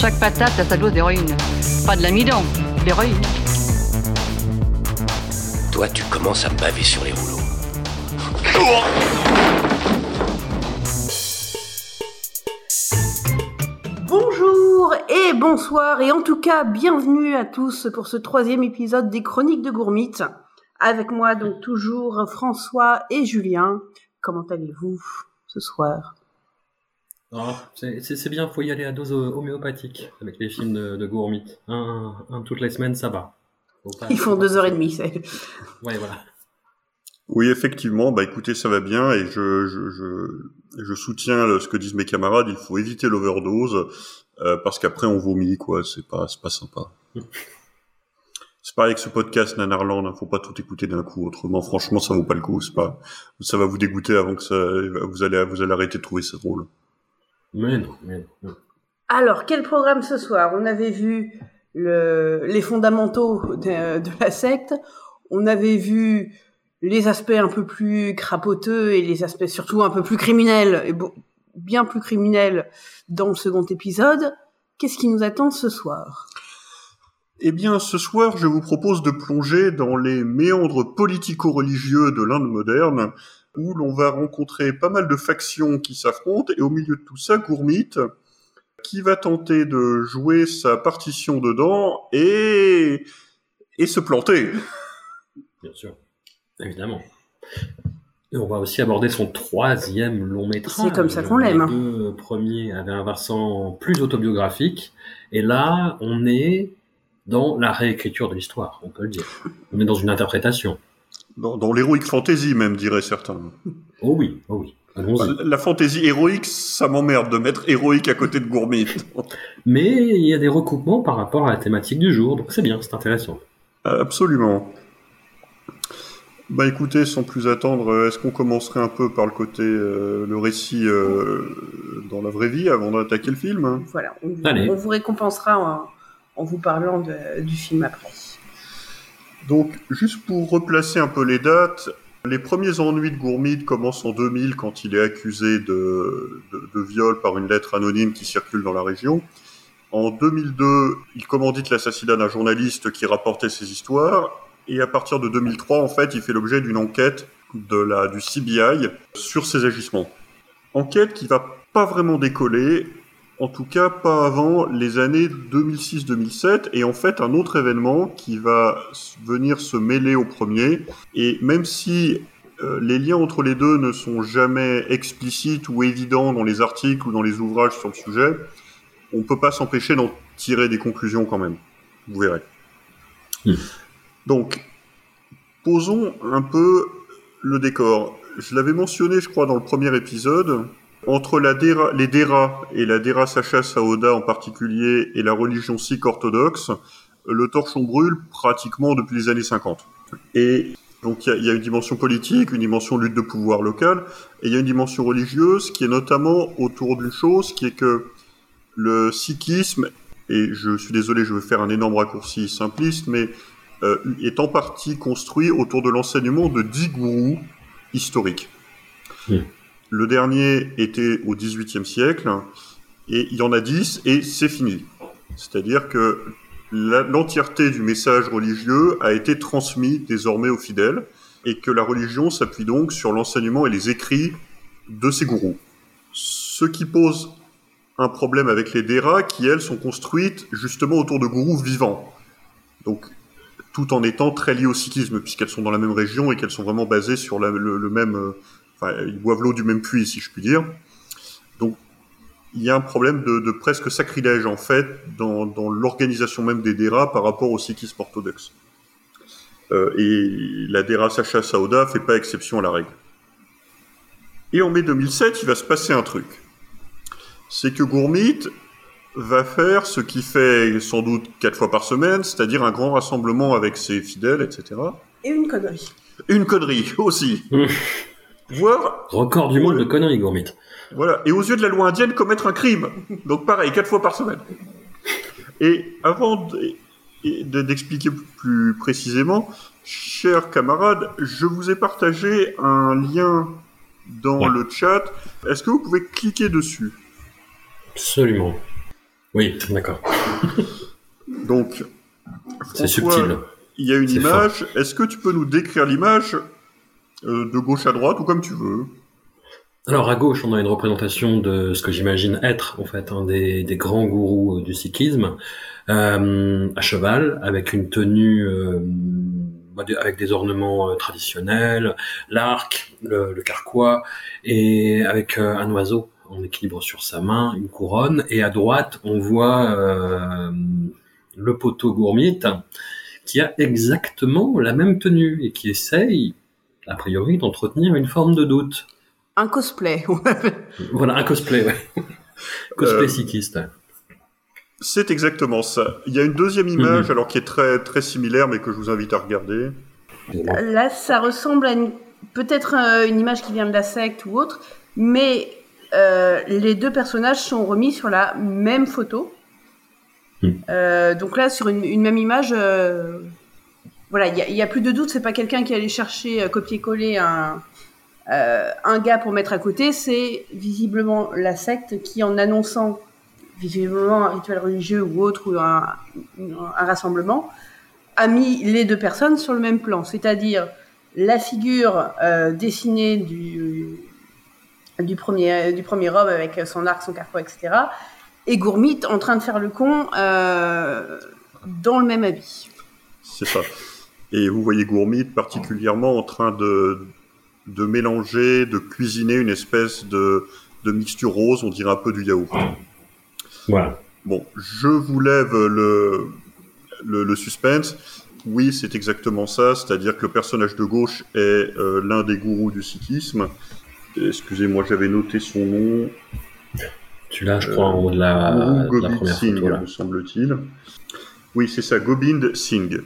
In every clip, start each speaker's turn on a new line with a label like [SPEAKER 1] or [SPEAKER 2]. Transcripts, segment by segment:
[SPEAKER 1] Chaque patate a sa dose d'héroïne. Pas de l'amidon, de l'héroïne.
[SPEAKER 2] Toi, tu commences à me baver sur les rouleaux.
[SPEAKER 3] Bonjour et bonsoir et en tout cas bienvenue à tous pour ce troisième épisode des Chroniques de Gourmite. Avec moi donc toujours François et Julien. Comment allez-vous ce soir?
[SPEAKER 4] Oh, c'est bien, faut y aller à dose homéopathique avec les films de, de Gourmit. Un, toutes les semaines, ça va. Pas-
[SPEAKER 3] Ils font deux heures et demie. c'est-
[SPEAKER 4] Ouais, voilà.
[SPEAKER 5] Oui, effectivement, bah écoutez, ça va bien et je, je, je, je soutiens ce que disent mes camarades, il faut éviter l'overdose euh, parce qu'après on vomit, quoi, c'est pas, c'est pas sympa. c'est pareil avec ce podcast Nanarland, hein, faut pas tout écouter d'un coup, autrement franchement ça vaut pas le coup, c'est pas, ça va vous dégoûter avant que ça, vous allez, vous allez arrêter de trouver ça drôle.
[SPEAKER 4] Mais non, mais non.
[SPEAKER 3] Alors quel programme ce soir? On avait vu le, les fondamentaux de, de la secte. On avait vu les aspects un peu plus crapoteux et les aspects surtout un peu plus criminels et bien plus criminels dans le second épisode. Qu'est-ce qui nous attend ce soir?
[SPEAKER 5] Eh bien, ce soir, je vous propose de plonger dans les méandres politico-religieux de l'Inde moderne, où l'on va rencontrer pas mal de factions qui s'affrontent, et au milieu de tout ça, Gourmit, qui va tenter de jouer sa partition dedans et et se planter.
[SPEAKER 4] Bien sûr. Évidemment. Et on va aussi aborder son troisième long métrage.
[SPEAKER 3] C'est comme ça qu'on l'aime.
[SPEAKER 4] Les deux premiers avaient un versant plus autobiographique. Et là, on est dans la réécriture de l'histoire, on peut le dire. On est dans une interprétation.
[SPEAKER 5] Dans, dans l'héroïque fantasy, même, diraient certains.
[SPEAKER 4] Oh oui, oh oui.
[SPEAKER 5] La fantaisie héroïque, ça m'emmerde de mettre héroïque à côté de Gourmit.
[SPEAKER 4] Mais il y a des recoupements par rapport à la thématique du jour, donc c'est bien, c'est intéressant.
[SPEAKER 5] Absolument. Bah écoutez, sans plus attendre, euh, est-ce qu'on commencerait un peu par le côté, euh, le récit euh, dans la vraie vie avant d'attaquer le film?
[SPEAKER 3] Voilà, on, vous-
[SPEAKER 4] Allez.
[SPEAKER 3] on vous récompensera en, en vous parlant de- du film après.
[SPEAKER 5] Donc, juste pour replacer un peu les dates, les premiers ennuis de Gourmit commencent en 2000 quand il est accusé de, de, de viol par une lettre anonyme qui circule dans la région. En 2002, il commandite l'assassinat d'un journaliste qui rapportait ses histoires. Et à partir de 2003, en fait, il fait l'objet d'une enquête de la, du CBI sur ses agissements. Enquête qui va pas vraiment décoller, en tout cas pas avant les années 2006-2007, et en fait un autre événement qui va venir se mêler au premier, et même si euh, les liens entre les deux ne sont jamais explicites ou évidents dans les articles ou dans les ouvrages sur le sujet, on peut pas s'empêcher d'en tirer des conclusions quand même. Vous verrez. Donc, posons un peu le décor. Je l'avais mentionné, je crois, dans le premier épisode. Entre les Dera et la Dera Sacha Saoda en particulier et la religion sikh orthodoxe, le torchon brûle pratiquement depuis les années 50. Et donc il y a, une dimension politique, une dimension lutte de pouvoir locale, et il y a une dimension religieuse qui est notamment autour d'une chose qui est que le sikhisme, et je suis désolé, je vais faire un énorme raccourci simpliste, mais euh, est en partie construit autour de l'enseignement de dix gourous historiques.
[SPEAKER 4] Hmm.
[SPEAKER 5] Le dernier était au XVIIIe siècle, et il y en a dix, et c'est fini. C'est-à-dire que l'entièreté du message religieux a été transmis désormais aux fidèles, et que la religion s'appuie donc sur l'enseignement et les écrits de ces gourous. Ce qui pose un problème avec les Dera, qui elles sont construites justement autour de gourous vivants. Donc, tout en étant très liées au sikhisme, puisqu'elles sont dans la même région et qu'elles sont vraiment basées sur le même, euh, enfin, ils boivent l'eau du même puits, si je puis dire. Donc, il y a un problème de, de presque sacrilège en fait dans, dans l'organisation même des Dera par rapport au sikhisme orthodoxe. Euh, et la Dera Sacha Saoda fait pas exception à la règle. Et en mai 2007, il va se passer un truc. C'est que Gourmit va faire ce qu'il fait sans doute quatre fois par semaine, c'est-à-dire un grand rassemblement avec ses fidèles, etc.
[SPEAKER 3] Et une connerie.
[SPEAKER 5] Une connerie aussi. Voir,
[SPEAKER 4] Record du monde de conneries, Gourmit.
[SPEAKER 5] voilà, et aux yeux de la loi indienne, commettre un crime. Donc pareil, quatre fois par semaine. Et avant d'expliquer plus précisément, chers camarades, je vous ai partagé un lien dans
[SPEAKER 4] Ouais.
[SPEAKER 5] le chat. Est-ce que vous pouvez cliquer dessus?
[SPEAKER 4] Absolument. Oui, d'accord.
[SPEAKER 5] Donc,
[SPEAKER 4] C'est subtil.
[SPEAKER 5] Il y a une image. Est-ce que tu peux nous décrire l'image? De gauche à droite ou comme tu veux.
[SPEAKER 4] Alors à gauche, on a une représentation de ce que j'imagine être en fait un des, grands gourous euh, du sikhisme, euh, à cheval, avec une tenue euh, bah, avec des ornements euh, traditionnels, l'arc, le, carquois, et avec euh, un oiseau en équilibre sur sa main, une couronne, et à droite, on voit euh, le poteau gourmite qui a exactement la même tenue et qui essaye, a priori, d'entretenir une forme de doute.
[SPEAKER 3] Un cosplay.
[SPEAKER 4] Voilà, un cosplay, ouais. cosplay
[SPEAKER 5] Euh,
[SPEAKER 4] sikiste.
[SPEAKER 5] C'est exactement ça. Il y a une deuxième image,
[SPEAKER 4] Mhm.
[SPEAKER 5] alors qui est très très similaire, mais que je vous invite à regarder.
[SPEAKER 3] Là, ça ressemble à une- peut-être euh, une image qui vient de la secte ou autre, mais euh, les deux personnages sont remis sur la même photo. Euh, donc là, sur une, une même image, euh, voilà, il y a- plus de doute. C'est pas quelqu'un qui allait chercher euh, copier-coller un euh, un gars pour mettre à côté. C'est visiblement la secte qui, en annonçant visiblement un rituel religieux ou autre ou un, un rassemblement, a mis les deux personnes sur le même plan, c'est-à-dire la figure euh, dessinée du, du, premier, du premier homme avec son arc, son carquois, etc. Et Gourmit en train de faire le con euh, dans le même habit.
[SPEAKER 5] C'est ça. Et vous voyez Gourmit particulièrement en train de, de mélanger, de cuisiner une espèce de, de mixture rose, on dirait un peu du yaourt.
[SPEAKER 4] Voilà.
[SPEAKER 5] Bon, je vous lève le, le, le suspense. Oui, c'est exactement ça, c'est-à-dire que le personnage de gauche est euh, l'un des gourous du sikhisme. Excusez-moi, j'avais noté son nom.
[SPEAKER 4] Tu l'as, je crois, en haut de la, de première
[SPEAKER 5] Singh, me semble-t-il. Oui, c'est ça, Gobind Singh,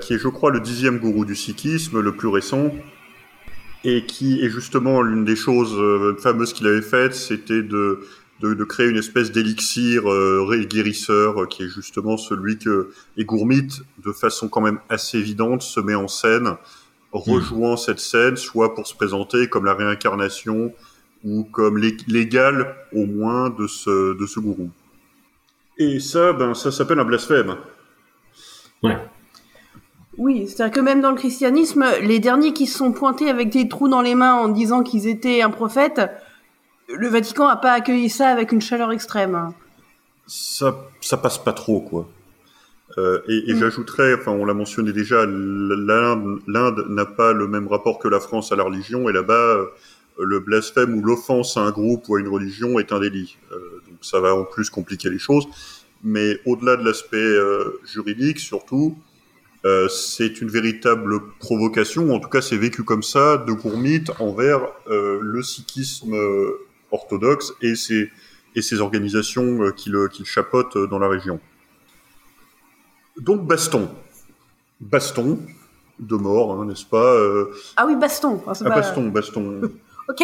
[SPEAKER 5] qui est, je crois, le dixième gourou du sikhisme, le plus récent, et qui est justement l'une des choses euh, fameuses qu'il avait faites, c'était de, de, créer une espèce d'élixir euh, guérisseur, euh, qui est justement celui que et Gourmit, de façon quand même assez évidente, se met en scène, rejoint cette scène, soit pour se présenter comme la réincarnation ou comme l'é- l'égal au moins de ce, de ce gourou. Et ça, ben, ça s'appelle un blasphème.
[SPEAKER 4] Ouais.
[SPEAKER 3] Oui, c'est-à-dire que même dans le christianisme, les derniers qui se sont pointés avec des trous dans les mains en disant qu'ils étaient un prophète, le Vatican n'a pas accueilli ça avec une chaleur extrême.
[SPEAKER 5] Ça, ça passe pas trop, quoi. Euh, et et
[SPEAKER 3] Mm.
[SPEAKER 5] j'ajouterais, enfin, on l'a mentionné déjà, l'Inde n'a pas le même rapport que la France à la religion, et là-bas, euh, le blasphème ou l'offense à un groupe ou à une religion est un délit. Euh, donc ça va en plus compliquer les choses. Mais au-delà de l'aspect euh, juridique, surtout, euh, c'est une véritable provocation, ou en tout cas c'est vécu comme ça, de Gourmit envers euh, le sikhisme euh, orthodoxe et ses, et ses organisations euh, qui euh, dans la région. Donc baston. Baston de mort, hein, n'est-ce pas
[SPEAKER 3] Ah oui, baston.
[SPEAKER 5] Ah,
[SPEAKER 3] pas-
[SPEAKER 5] Baston, baston.
[SPEAKER 3] Ok.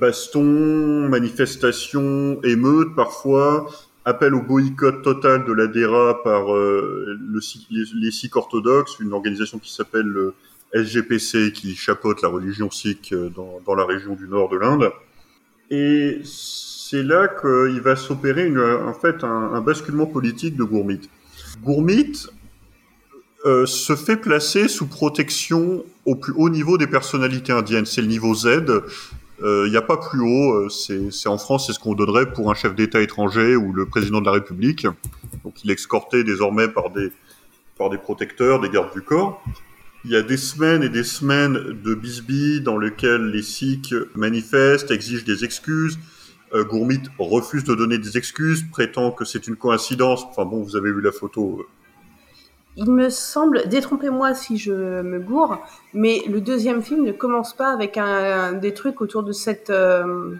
[SPEAKER 5] Baston, manifestation, émeute parfois, appel au boycott total de la DERA par euh, les, Sikhs orthodoxes, une organisation qui s'appelle le SGPC qui chapeaute la religion sikh euh, dans, la région du nord de l'Inde. Et c'est là qu'il va s'opérer en fait un, basculement politique de Gourmit. Gourmit euh, se fait placer sous protection au plus haut niveau des personnalités indiennes. C'est le niveau Z. Il n'y a pas plus haut. euh, C'est en France, c'est ce qu'on donnerait pour un chef d'État étranger ou le président de la République. Donc il est escorté désormais par des, protecteurs, des gardes du corps. Il y a des semaines et des semaines de bisbilles dans lesquelles les Sikhs manifestent, exigent des excuses. Euh, Gourmit refuse de donner des excuses, prétend que c'est une coïncidence. Enfin bon, vous avez vu la photo. Euh,
[SPEAKER 3] Il me semble, détrompez-moi si je me gourre, mais le deuxième film ne commence pas avec un, des trucs autour de cette, euh,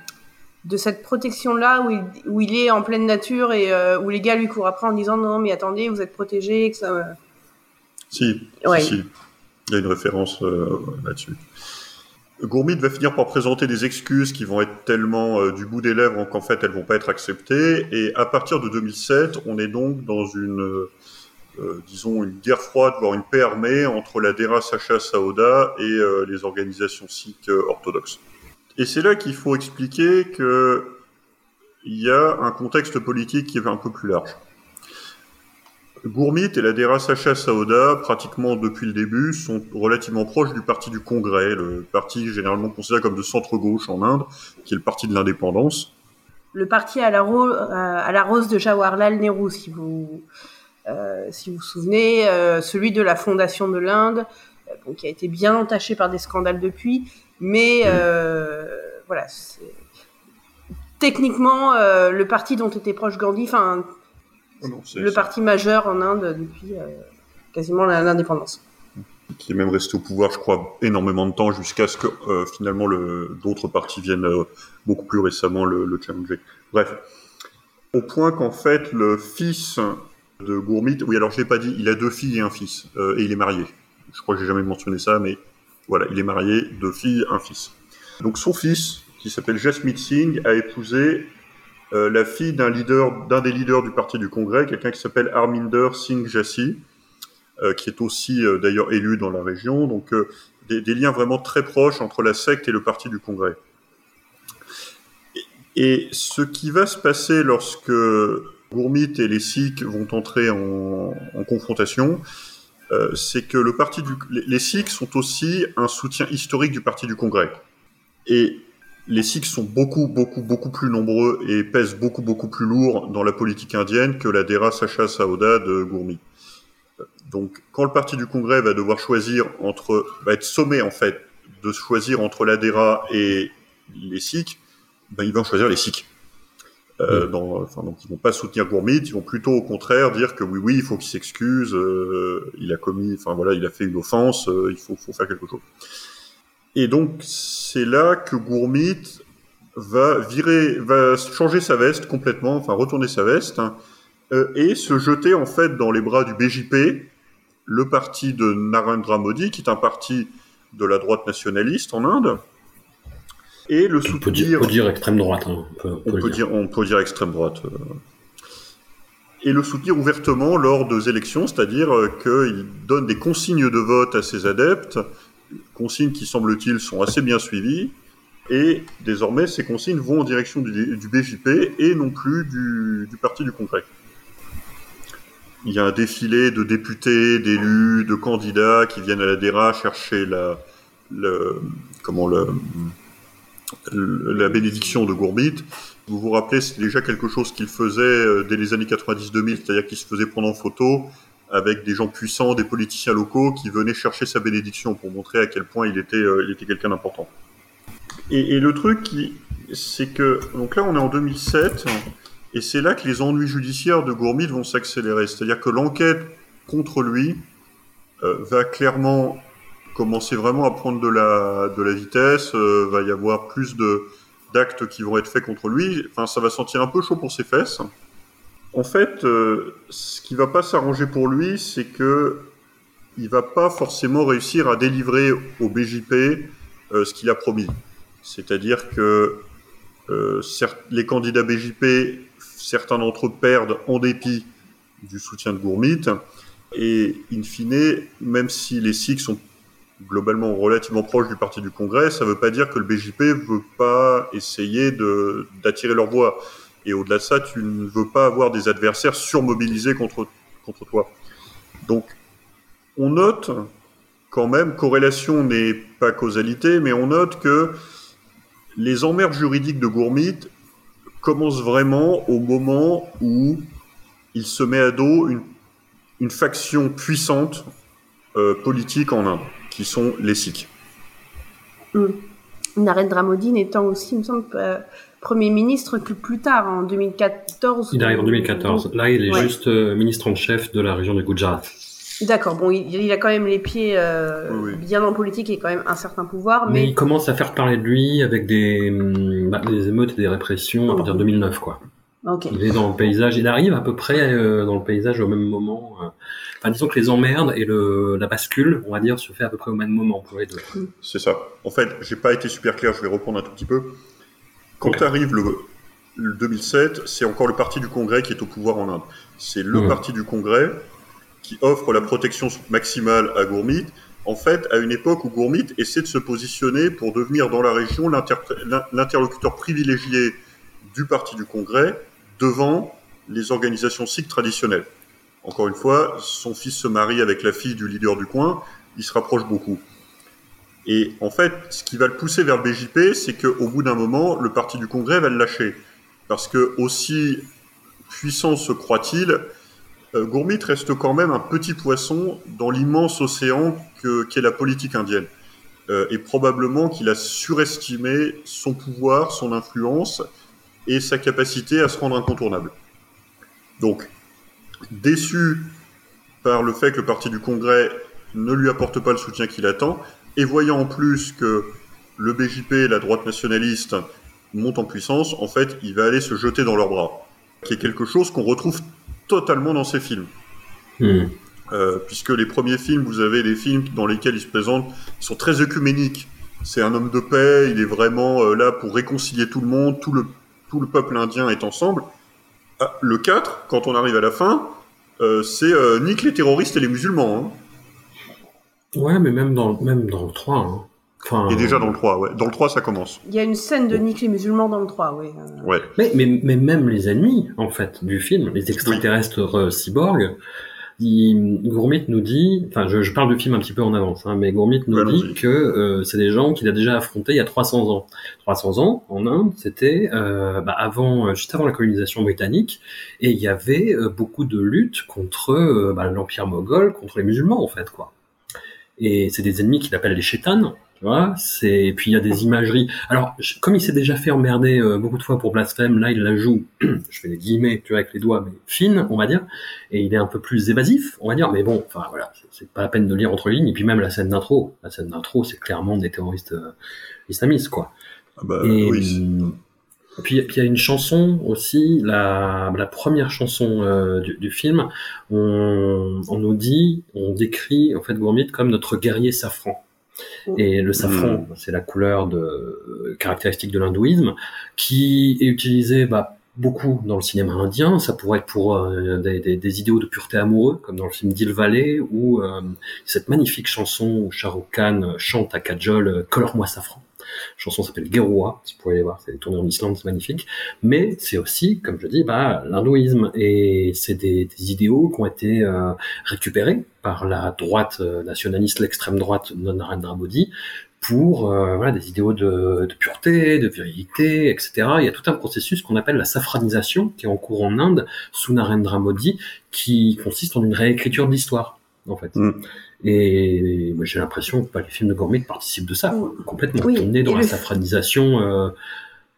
[SPEAKER 3] de cette protection-là où il, où il est en pleine nature et euh, où les gars lui courent après en disant non, mais attendez, vous êtes protégé, que ça...
[SPEAKER 5] Si,
[SPEAKER 3] Ouais.
[SPEAKER 5] si, si. Il y a une référence euh, là-dessus. Gourmit va finir par présenter des excuses qui vont être tellement euh, du bout des lèvres qu'en fait elles vont pas être acceptées. Et à partir de 2007, on est donc dans une, euh, euh, disons, une guerre froide, voire une paix armée entre la Dera Sacha Saoda et euh, les organisations sikhes euh, orthodoxes. Et c'est là qu'il faut expliquer que il y a un contexte politique qui est un peu plus large. Gourmit et la Dera Sacha Saoda, pratiquement depuis le début, sont relativement proches du parti du Congrès, le parti généralement considéré comme de centre-gauche en Inde, qui est le parti de l'indépendance.
[SPEAKER 3] Le parti à la, à la rose de Jawaharlal Nehru, si vous euh, si vous vous souvenez, euh, celui de la fondation de l'Inde, euh, bon, qui a été bien entaché par des scandales depuis, mais euh, voilà. Techniquement, euh, le parti dont était proche Gandhi, enfin,
[SPEAKER 5] Oh non,
[SPEAKER 3] le parti majeur en Inde depuis euh, quasiment l'indépendance.
[SPEAKER 5] qui est même resté au pouvoir, je crois, énormément de temps jusqu'à ce que euh, finalement le- d'autres partis viennent euh, beaucoup plus récemment le, le challenger. Bref, au point qu'en fait le fils de Gourmit, oui alors je l'ai pas dit, il a deux filles et un fils euh, et il est marié. Je crois que j'ai jamais mentionné ça, mais voilà, il est marié, deux filles, un fils. Donc son fils, qui s'appelle Jasmeet Singh, a épousé euh, la fille d'un leader, d'un des leaders du parti du Congrès, quelqu'un qui s'appelle Arminder Singh Jassi, euh, qui est aussi d'ailleurs élu dans la région. Donc des, liens vraiment très proches entre la secte et le parti du Congrès. Et ce qui va se passer lorsque Gourmit et les Sikhs vont entrer en, confrontation, euh, c'est que le parti du, les, Sikhs sont aussi un soutien historique du parti du Congrès. Et les Sikhs sont beaucoup, beaucoup, beaucoup plus nombreux et pèsent beaucoup, beaucoup plus lourd dans la politique indienne que la Dera Sacha Saoda de Gourmit. Donc, quand le parti du Congrès va devoir choisir entre, va être sommé en fait de choisir entre la Dera et les Sikhs, ben, ils vont choisir les Sikhs. Euh, dans, enfin, donc, ils vont pas soutenir Gourmit, ils vont plutôt au contraire dire que oui, oui, il faut qu'il s'excuse, euh, il a commis, enfin voilà, il a fait une offense, euh, il faut, faut faire quelque chose. Et donc, c'est là que Gourmit va virer, va changer sa veste complètement, enfin retourner sa veste, hein, euh, et se jeter en fait dans les bras du BJP, le parti de Narendra Modi, qui est un parti de la droite nationaliste en Inde, et le
[SPEAKER 4] On peut dire,
[SPEAKER 5] soutenir.
[SPEAKER 4] on peut dire extrême droite. hein, on peut, on peut
[SPEAKER 5] On
[SPEAKER 4] le
[SPEAKER 5] peut
[SPEAKER 4] dire.
[SPEAKER 5] dire, on peut dire extrême droite. euh. Et le soutenir ouvertement lors des élections, c'est-à-dire euh, qu'il donne des consignes de vote à ses adeptes, consignes qui, semble-t-il, sont assez bien suivies, et désormais, ces consignes vont en direction du, du BJP et non plus du, du Parti du Congrès. Il y a un défilé de députés, d'élus, de candidats qui viennent à la DERA chercher la, le, comment le, la bénédiction de Gourbit. Vous vous rappelez, c'est déjà quelque chose qu'il faisait euh, dès les années 90-2000, c'est-à-dire qu'il se faisait prendre en photo avec des gens puissants, des politiciens locaux qui venaient chercher sa bénédiction pour montrer à quel point il était, euh, il était quelqu'un d'important. Et, le truc, c'est que, donc là on est en 2007, et c'est là que les ennuis judiciaires de Gourmit vont s'accélérer. C'est-à-dire que l'enquête contre lui euh, va clairement commencer vraiment à prendre de la, de la vitesse, euh, va y avoir plus de d'actes qui vont être faits contre lui. Enfin, ça va sentir un peu chaud pour ses fesses. En fait, euh, ce qui va pas s'arranger pour lui, c'est que il va pas forcément réussir à délivrer au BJP euh, ce qu'il a promis. C'est-à-dire que euh, les candidats BJP, certains d'entre eux perdent en dépit du soutien de Gourmit. Et in fine, même si les Sikhs sont globalement relativement proches du parti du Congrès, ça ne veut pas dire que le BJP veut pas essayer d'attirer leur voix. Et au-delà de ça, tu ne veux pas avoir des adversaires surmobilisés contre contre toi. Donc, on note quand même corrélation n'est pas causalité, mais on note que les emmerdes juridiques de Gourmit commencent vraiment au moment où il se met à dos une, une faction puissante euh, politique en Inde, qui sont les Sikhs.
[SPEAKER 3] Narendra Modi n'étant aussi, il me semble, euh, Premier ministre que plus tard, en 2014.
[SPEAKER 4] Il arrive en 2014. Là, il est
[SPEAKER 3] Ouais.
[SPEAKER 4] juste euh, ministre en chef de la région du Gujarat.
[SPEAKER 3] D'accord, bon, il, il a quand même les pieds euh,
[SPEAKER 5] Oui,
[SPEAKER 3] bien en politique et quand même un certain pouvoir,
[SPEAKER 4] Mais
[SPEAKER 3] mais,
[SPEAKER 4] il commence à faire parler de lui avec des, hum, bah, des émeutes et des répressions à partir de 2009, quoi. Il est dans le paysage, il arrive à peu près euh, dans le paysage au même moment. Enfin, disons que les emmerdes et le, la bascule, on va dire, se fait à peu près au même moment pour les deux.
[SPEAKER 5] C'est ça. En fait, j'ai pas été super clair, je vais reprendre un tout petit peu. Quand arrive le, le 2007, c'est encore le parti du Congrès qui est au pouvoir en Inde. C'est le parti du Congrès qui offre la protection maximale à Gourmit, en fait, à une époque où Gourmit essaie de se positionner pour devenir dans la région l'inter- l'in- l'interlocuteur privilégié du parti du Congrès devant les organisations sikhs traditionnelles. Encore une fois, son fils se marie avec la fille du leader du coin, il se rapproche beaucoup. Et en fait, ce qui va le pousser vers BJP, c'est qu'au bout d'un moment, le parti du Congrès va le lâcher. Parce que aussi puissant se croit-il, euh, Gourmit reste quand même un petit poisson dans l'immense océan que- qu'est la politique indienne. Euh, et probablement qu'il a surestimé son pouvoir, son influence et sa capacité à se rendre incontournable. Donc, déçu par le fait que le parti du Congrès ne lui apporte pas le soutien qu'il attend, et voyant en plus que le BJP, la droite nationaliste, monte en puissance, en fait, il va aller se jeter dans leurs bras. Qui est quelque chose qu'on retrouve totalement dans ces films.
[SPEAKER 4] Hmm.
[SPEAKER 5] Euh, puisque les premiers films, vous avez des films dans lesquels il se présente, ils sont très œcuméniques. C'est un homme de paix, il est vraiment euh, là pour réconcilier tout le monde, tout le, tout le peuple indien est ensemble. Ah, le 4, quand on arrive à la fin, euh, c'est euh, nique les terroristes et les musulmans. Hein.
[SPEAKER 4] Ouais, mais même dans, même dans le 3. Hein. Enfin,
[SPEAKER 5] Et déjà dans le 3, ouais. Dans le 3, ça commence.
[SPEAKER 3] Il y a une scène de Nick les musulmans dans le 3, oui. euh.
[SPEAKER 5] Ouais.
[SPEAKER 4] Mais, mais, mais même les ennemis, en fait, du film, les extraterrestres euh, cyborgs, il, Gourmit nous dit, enfin, je, je parle du film un petit peu en avance, hein, mais Gourmit nous
[SPEAKER 5] Ouais,
[SPEAKER 4] dit que euh, c'est des gens qu'il a déjà affrontés il y a 300 ans. 300 ans, en Inde, c'était euh, bah, avant, euh, juste avant la colonisation britannique, et il y avait euh, beaucoup de luttes contre bah, l'empire moghol, contre les musulmans, en fait, quoi. Et c'est des ennemis qu'il appelle les chétanes, tu vois. C'est et puis il y a des imageries. Alors je- comme il s'est déjà fait emmerder euh, beaucoup de fois pour blasphème, là il la joue. je fais des guillemets, tu vois, avec les doigts, mais fine, on va dire. Et il est un peu plus évasif, on va dire. Mais bon, enfin voilà, c'est- pas la peine de lire entre lignes. Et puis même la scène d'intro, la scène d'intro, c'est clairement des terroristes euh, islamistes, quoi.
[SPEAKER 5] Ah bah,
[SPEAKER 4] Et
[SPEAKER 5] oui.
[SPEAKER 4] hum, puis puis il y a une chanson aussi, la, la première chanson euh, du, du film, on, on nous dit, on décrit en fait Gourmit comme notre guerrier safran. Et le safran, c'est la couleur de, euh, caractéristique de l'hindouisme, qui est utilisée bah, beaucoup dans le cinéma indien. Ça pourrait être pour euh, des, des- des idéaux de pureté amoureux, comme dans le film Dil Valley, ou euh, cette magnifique chanson où Shah Rukh Khan chante à Kajol euh, Colore-moi safran. La chanson s'appelle Geroua, si vous pouvez aller voir, c'est tourné en Islande, c'est magnifique. Mais c'est aussi, comme je dis, bah, l'hindouisme. Et c'est des, idéaux qui ont été euh, récupérés par la droite euh, nationaliste, l'extrême droite de Narendra Modi, pour euh, des idéaux de, de pureté, de virilité, etc. Il y a tout un processus qu'on appelle la safranisation, qui est en cours en Inde, sous Narendra Modi, qui consiste en une réécriture de l'histoire, en fait.
[SPEAKER 5] Mm.
[SPEAKER 4] Et moi, j'ai l'impression que bah, les films de Gourmet participent de ça, quoi, complètement.
[SPEAKER 3] Oui,
[SPEAKER 4] On est dans
[SPEAKER 3] et
[SPEAKER 4] la
[SPEAKER 3] le-
[SPEAKER 4] safranisation euh,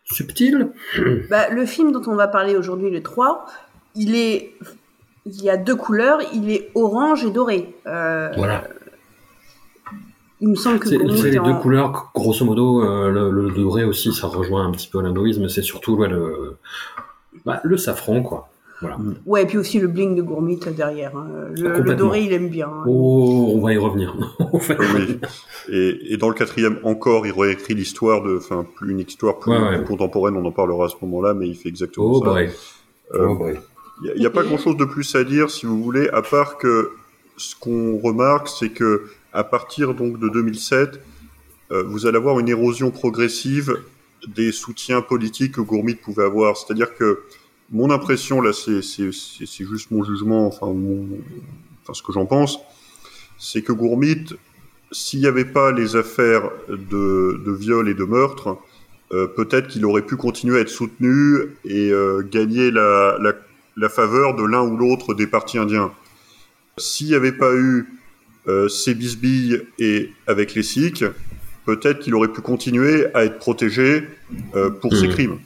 [SPEAKER 4] subtile.
[SPEAKER 3] Bah, le film dont on va parler aujourd'hui, le 3, il est... Il y a deux couleurs, il est orange et doré. Euh,
[SPEAKER 4] Voilà.
[SPEAKER 3] Il me semble que
[SPEAKER 4] C'est les deux couleurs, grosso modo, euh, le, le doré aussi, ça rejoint un petit peu l'hindouisme, c'est surtout ouais, le, bah, le safran, quoi. Voilà.
[SPEAKER 3] Ouais, et puis aussi le bling de Gourmit derrière. hein. Le, le doré, il aime bien. hein.
[SPEAKER 4] Oh, on va y revenir.
[SPEAKER 5] Et, et dans le quatrième encore, il réécrit l'histoire de, enfin, plus une histoire plus,
[SPEAKER 4] Ouais, ouais.
[SPEAKER 5] plus contemporaine, on en parlera à ce moment-là, mais il fait exactement
[SPEAKER 4] Oh,
[SPEAKER 5] ça. Euh,
[SPEAKER 4] oh.
[SPEAKER 5] Il n'y a, pas grand-chose de plus à dire, si vous voulez, à part que ce qu'on remarque, c'est que à partir donc de 2007, euh, vous allez avoir une érosion progressive des soutiens politiques que Gourmit pouvait avoir. C'est-à-dire que mon impression, là, c'est juste mon jugement, enfin, mon- enfin ce que j'en pense, c'est que Gourmit, s'il n'y avait pas les affaires de, de viol et de meurtre, euh, peut-être qu'il aurait pu continuer à être soutenu et euh, gagner la, la, la faveur de l'un ou l'autre des partis indiens. S'il n'y avait pas eu euh, ces bisbilles et avec les Sikhs, peut-être qu'il aurait pu continuer à être protégé euh, pour ses
[SPEAKER 4] Mhm.
[SPEAKER 5] crimes.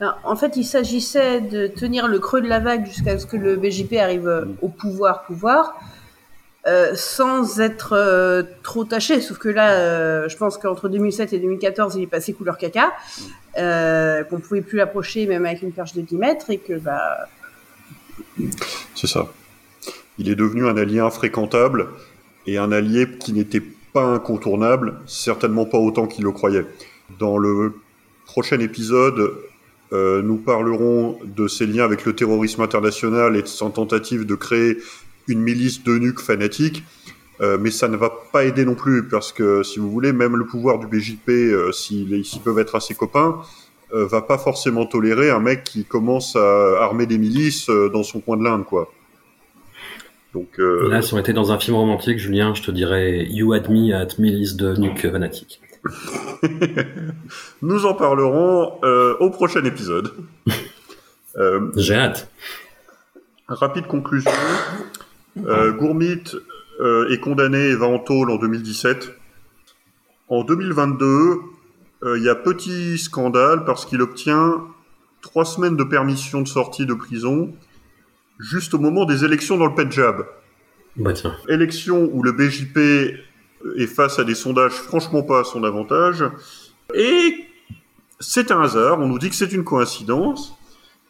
[SPEAKER 3] Alors, en fait, il s'agissait de tenir le creux de la vague jusqu'à ce que le BJP arrive euh, au pouvoir, pouvoir. euh, sans être euh, trop taché. Sauf que là, euh, je pense qu'entre 2007 et 2014, il est passé couleur caca, qu'on pouvait plus l'approcher même avec une perche de 10 mètres et que bah
[SPEAKER 5] C'est ça. Il est devenu un allié infréquentable et un allié qui n'était pas incontournable, certainement pas autant qu'il le croyait. Dans le prochain épisode, euh, nous parlerons de ses liens avec le terrorisme international et de tentative de créer une milice d'eunuques fanatiques. Euh, mais ça ne va pas aider non plus, parce que si vous voulez, même le pouvoir du BJP, euh, s'ils peuvent être assez copains, va pas forcément tolérer un mec qui commence à armer des milices dans son coin de l'Inde, quoi.
[SPEAKER 4] Là, si on était dans un film romantique, Julien, je te dirais You had me at milice de nuque fanatique.
[SPEAKER 5] nous en parlerons euh, au prochain épisode. Euh,
[SPEAKER 4] J'ai hâte.
[SPEAKER 5] rapide conclusion. Euh, Gourmit euh, est condamné et va en tôle en 2017. En 2022, euh, il y a petit scandale parce qu'il obtient trois semaines de permission de sortie de prison juste au moment des élections dans le Pendjab.
[SPEAKER 4] Bah tiens.
[SPEAKER 5] Élection où le BJP est face à des sondages franchement pas à son avantage. Et c'est un hasard, on nous dit que c'est une coïncidence.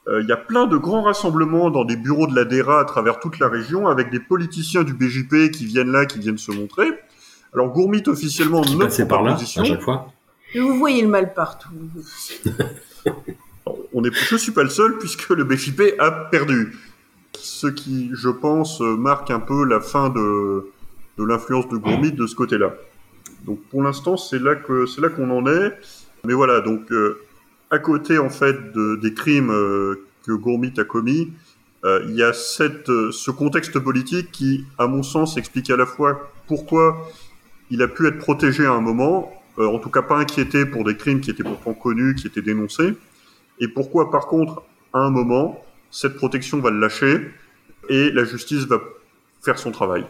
[SPEAKER 5] Euh, Il y a plein de grands rassemblements dans des bureaux de la DERA à travers toute la région avec des politiciens du BJP qui viennent là, qui viennent se montrer. Alors Gourmit officiellement
[SPEAKER 4] Qui
[SPEAKER 5] ne
[SPEAKER 4] par
[SPEAKER 5] pas
[SPEAKER 4] là
[SPEAKER 5] position.
[SPEAKER 4] à chaque fois.
[SPEAKER 3] vous voyez le mal partout.
[SPEAKER 5] On est, je suis pas le seul puisque le BJP a perdu. Ce qui, je pense, marque un peu la fin de, de l'influence de Gourmit de ce côté-là. Donc pour l'instant, c'est là que c'est là qu'on en est. Mais voilà, donc euh, à côté en fait de, des crimes euh, que Gourmit a commis, euh, il y a cette, ce contexte politique qui, à mon sens, explique à la fois pourquoi il a pu être protégé à un moment, en tout cas pas inquiété pour des crimes qui étaient pourtant connus, qui étaient dénoncés, et pourquoi par contre, à un moment, cette protection va le lâcher et la justice va faire son travail.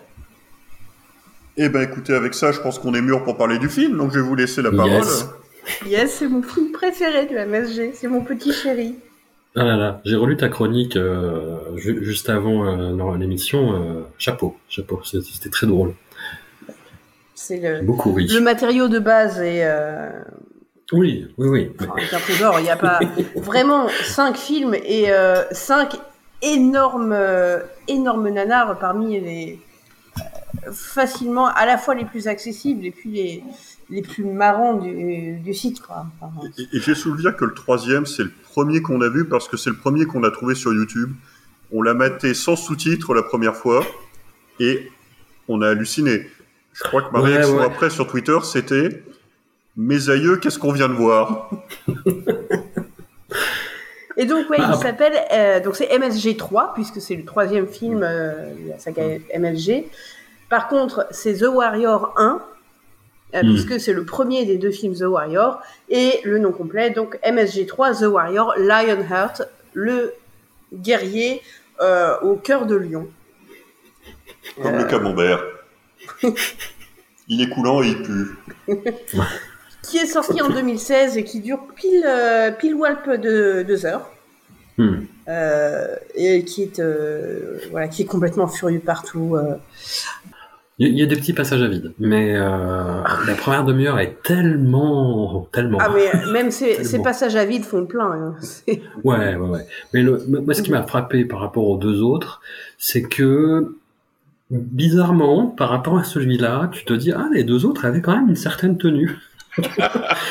[SPEAKER 5] Eh ben écoutez, avec ça, je pense qu'on est mûr pour parler du film, donc je vais vous laisser la parole.
[SPEAKER 4] Yes.
[SPEAKER 3] Yes, c'est mon film préféré du MSG, c'est mon petit chéri.
[SPEAKER 4] Ah là là, j'ai relu ta chronique euh, ju- juste avant euh, l'émission. euh, chapeau, chapeau, c'était très drôle.
[SPEAKER 3] C'est le,
[SPEAKER 4] Beaucoup ri.
[SPEAKER 3] le matériau de base est, euh,
[SPEAKER 4] Oui, oui, oui.
[SPEAKER 3] enfin, un trésor. Il n'y a pas vraiment cinq films et euh, cinq énormes, énormes nanars parmi les facilement à la fois les plus accessibles et puis les, les plus marrants du, du site. Quoi. Enfin,
[SPEAKER 5] Et, et j'ai soulevé que le troisième, c'est le premier qu'on a vu parce que c'est le premier qu'on a trouvé sur YouTube. On l'a maté sans sous-titres la première fois et on a halluciné. Je crois que ma
[SPEAKER 4] Ouais,
[SPEAKER 5] réaction
[SPEAKER 4] ouais.
[SPEAKER 5] après sur Twitter, c'était Mes aïeux, qu'est-ce qu'on vient de voir?
[SPEAKER 3] Et donc, ouais,
[SPEAKER 4] Ah,
[SPEAKER 3] il
[SPEAKER 4] ah.
[SPEAKER 3] s'appelle. euh, donc, c'est MSG 3, puisque c'est le troisième film euh, de la saga MSG. Par contre, c'est The Warrior 1, euh,
[SPEAKER 4] Hmm.
[SPEAKER 3] puisque c'est le premier des deux films The Warrior. Et le nom complet, donc MSG 3, The Warrior, Lionheart, le guerrier euh, au cœur de lion.
[SPEAKER 5] Comme le camembert. il est coulant et il pue.
[SPEAKER 3] Qui est sorti en 2016 et qui dure pile, euh, pile walp de deux heures.
[SPEAKER 4] Hmm.
[SPEAKER 3] Euh, et qui est, euh, voilà, qui est complètement furieux partout. euh.
[SPEAKER 4] Il y, a- des petits passages à vide, mais euh, la première demi-heure est tellement, tellement.
[SPEAKER 3] Ah mais même ces, passages à vide font le plein. hein.
[SPEAKER 4] Ouais, ouais, ouais. Mais le, moi, ce qui m'a frappé par rapport aux deux autres, c'est que bizarrement, par rapport à celui-là, tu te dis ah les deux autres avaient quand même une certaine tenue.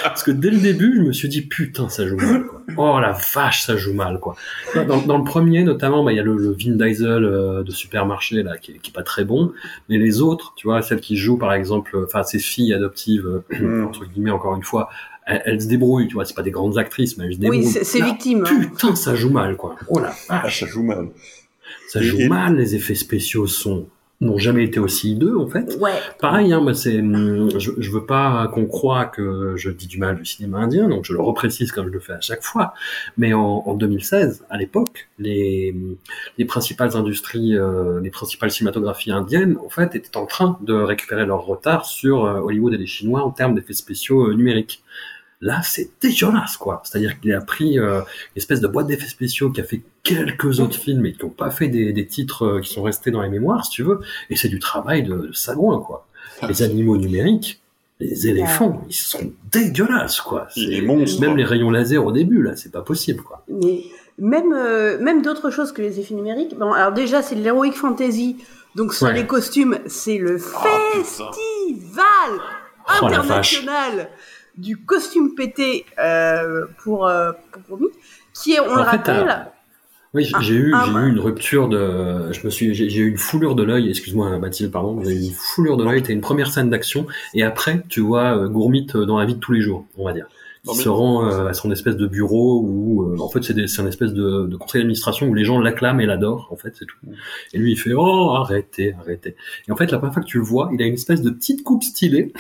[SPEAKER 4] Parce que dès le début, je me suis dit putain ça joue mal. Quoi. Oh la vache ça joue mal quoi. Dans, dans le premier notamment, bah, il y a le, le Vin Diesel euh, de supermarché là qui est, qui est pas très bon, mais les autres, tu vois, celles qui jouent par exemple, enfin ces filles adoptives euh, entre guillemets encore une fois, elles, elles se débrouillent, tu vois, c'est pas des grandes actrices, mais elles se débrouillent.
[SPEAKER 3] Oui, c'est victime. hein.
[SPEAKER 4] Putain, ça joue mal, quoi. Oh la
[SPEAKER 5] Ah,
[SPEAKER 4] vache.
[SPEAKER 5] ça joue mal.
[SPEAKER 4] Ça
[SPEAKER 5] Et-
[SPEAKER 4] joue
[SPEAKER 5] et-
[SPEAKER 4] mal, les effets spéciaux sont n'ont jamais été aussi hideux, en fait.
[SPEAKER 3] Ouais.
[SPEAKER 4] Pareil, hein, moi, c'est, hum, je, je veux pas qu'on croie que je dis du mal du cinéma indien, donc je le reprécise comme je le fais à chaque fois. Mais en, en 2016, à l'époque, les, les principales industries, euh, les principales cinématographies indiennes, en fait, étaient en train de récupérer leur retard sur euh, Hollywood et les Chinois en termes d'effets spéciaux euh, numériques. Là, c'est dégueulasse, quoi. C'est-à-dire qu'il a pris euh, une espèce de boîte d'effets spéciaux qui a fait quelques autres films et qui n'ont pas fait des, des titres euh, qui sont restés dans les mémoires, si tu veux. Et c'est du travail de, de sagouin, quoi. Les animaux numériques, les éléphants, ils sont dégueulasses, quoi.
[SPEAKER 5] Il
[SPEAKER 4] C'est-
[SPEAKER 5] est monstre.
[SPEAKER 4] Même les rayons laser au début, là, c'est pas possible, quoi.
[SPEAKER 3] Mais même, euh, même d'autres choses que les effets numériques. Bon, alors déjà, c'est de l'heroic fantasy. Donc sur
[SPEAKER 4] Ouais.
[SPEAKER 3] les costumes, c'est le festival
[SPEAKER 4] Oh, la
[SPEAKER 3] international du costume pété euh, pour, euh, pour Gourmet, qui est, on le
[SPEAKER 4] En fait,
[SPEAKER 3] rappelle,
[SPEAKER 4] Oui, j'ai- eu,
[SPEAKER 3] ah,
[SPEAKER 4] j'ai eu une rupture de, je me suis, j'ai eu une foulure de l'œil. Excuse-moi, Mathilde, pardon. J'ai eu une foulure de l'œil. T'as une première scène d'action et après, tu vois euh, Gourmit euh, dans la vie de tous les jours, on va dire.
[SPEAKER 5] Mais-
[SPEAKER 4] se rend euh, à son espèce de bureau où, euh, en fait, c'est des- c'est un espèce de, de conseil d'administration où les gens l'acclament et l'adorent, en fait, c'est tout. Et lui, il fait oh arrêtez, arrêtez. Et en fait, la première fois que tu le vois, il a une espèce de petite coupe stylée.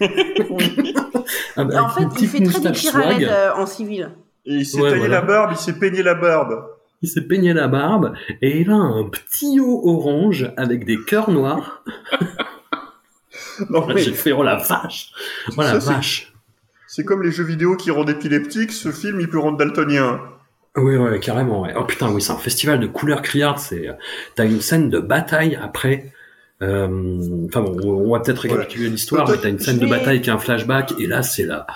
[SPEAKER 3] En fait, il fait très Piraled
[SPEAKER 4] swag.
[SPEAKER 3] euh, en civil.
[SPEAKER 5] Et il s'est
[SPEAKER 4] Ouais,
[SPEAKER 5] taillé
[SPEAKER 4] voilà.
[SPEAKER 5] la barbe, il s'est peigné la barbe.
[SPEAKER 4] Il s'est peigné la barbe et il a un petit haut orange avec des cœurs noirs.
[SPEAKER 5] Non, mais
[SPEAKER 4] J'ai fait oh la vache, oh la
[SPEAKER 5] Ça,
[SPEAKER 4] vache.
[SPEAKER 5] c'est comme les jeux vidéo qui rendent épileptique, ce film il peut rendre daltonien.
[SPEAKER 4] Oui, ouais, carrément. Ouais. Oh putain, oui, c'est un festival de couleurs criardes. C'est, t'as une scène de bataille après. Euh, Enfin bon, on va peut-être récapituler l'histoire, mais t'as une scène de bataille qui est un flashback, et là c'est la,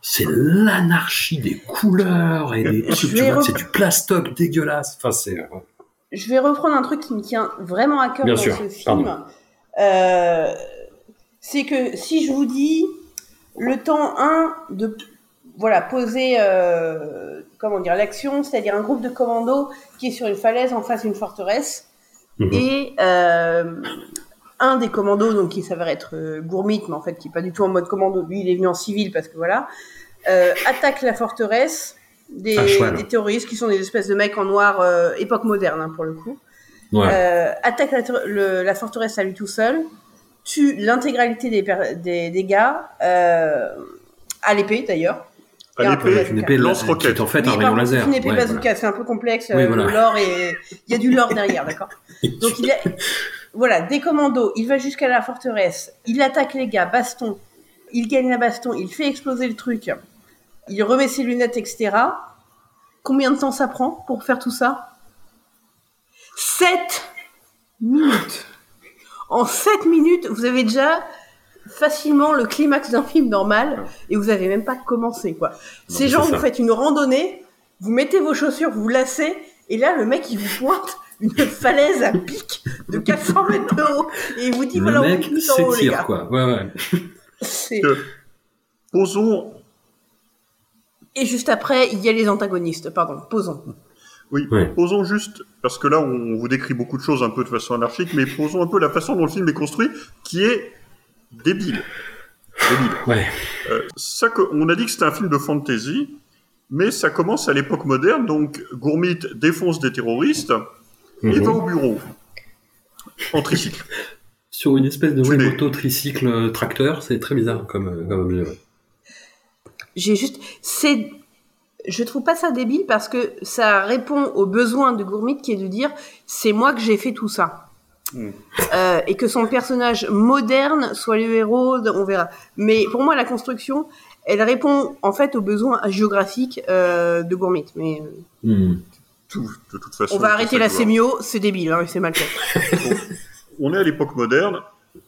[SPEAKER 4] c'est l'anarchie des couleurs et des trucs.
[SPEAKER 3] Rep-
[SPEAKER 4] c'est du plastoc dégueulasse. Enfin, c'est. euh,
[SPEAKER 3] Je vais reprendre un truc qui me tient vraiment à cœur
[SPEAKER 4] Bien
[SPEAKER 3] dans
[SPEAKER 4] sûr,
[SPEAKER 3] ce film. Euh, c'est que si je vous dis le temps 1 de voilà poser euh, comment dire l'action, c'est-à-dire un groupe de commandos qui est sur une falaise en face d'une forteresse
[SPEAKER 4] mhm.
[SPEAKER 3] et euh, un des commandos donc qui s'avère être euh, Gourmit mais en fait qui est pas du tout en mode commando, lui il est venu en civil parce que voilà euh, attaque la forteresse des, terroristes qui sont des espèces de mecs en noir époque moderne hein, pour le coup
[SPEAKER 4] Ouais.
[SPEAKER 3] euh, attaque la, tor- le- la forteresse à lui tout seul, tue l'intégralité des, per- des, des gars, euh, à l'épée d'ailleurs.
[SPEAKER 5] À l'épée.
[SPEAKER 4] Une épée
[SPEAKER 5] Lance-roquette.
[SPEAKER 4] qui est en fait
[SPEAKER 3] Oui,
[SPEAKER 4] un rayon laser.
[SPEAKER 3] une épée
[SPEAKER 4] Ouais,
[SPEAKER 3] bazooka,
[SPEAKER 4] voilà.
[SPEAKER 3] c'est un peu complexe.
[SPEAKER 4] Oui,
[SPEAKER 3] euh,
[SPEAKER 4] voilà.
[SPEAKER 3] le lore et il y a du lore derrière, d'accord. Donc il a, voilà, des commandos, il va jusqu'à la forteresse, il attaque les gars, baston, il gagne la baston, il fait exploser le truc, il remet ses lunettes, etc. Combien de temps ça prend pour faire tout ça? 7 minutes. En 7 minutes, vous avez déjà facilement le climax d'un film normal et vous avez même pas commencé quoi. Ces gens, vous faites une randonnée, vous mettez vos chaussures, vous vous lassez et là le mec il vous pointe une falaise à pic de 400 mètres de haut et il vous dit
[SPEAKER 4] Le
[SPEAKER 3] voilà on
[SPEAKER 4] mec
[SPEAKER 3] finit en haut les gars.
[SPEAKER 4] quoi. Ouais, ouais.
[SPEAKER 5] Posons,
[SPEAKER 3] Et juste après il y a les antagonistes, pardon, posons.
[SPEAKER 5] oui,
[SPEAKER 4] Ouais.
[SPEAKER 5] posons juste, parce que là on vous décrit beaucoup de choses un peu de façon anarchique, mais posons un peu la façon dont le film est construit, qui est débile. Débile.
[SPEAKER 4] Ouais.
[SPEAKER 5] Euh, ça, on a dit que c'était un film de fantasy, mais ça commence à l'époque moderne, donc Gourmit défonce des terroristes et
[SPEAKER 4] Mhm.
[SPEAKER 5] va au bureau. En tricycle.
[SPEAKER 4] Sur une espèce de moto tricycle euh, tracteur, c'est très bizarre comme, euh, comme objet.
[SPEAKER 3] J'ai juste, c'est, je trouve pas ça débile parce que ça répond aux besoins de Gourmit qui est de dire c'est moi que j'ai fait tout ça. Euh, et que son personnage moderne soit le héros, on verra. Mais pour moi, la construction, elle répond en fait aux besoins géographiques euh, de Gourmit. Mais euh,
[SPEAKER 4] Hmm.
[SPEAKER 5] Tout, de toute façon.
[SPEAKER 3] on va arrêter la sémio, c'est débile, hein, c'est mal fait.
[SPEAKER 5] On est à l'époque moderne.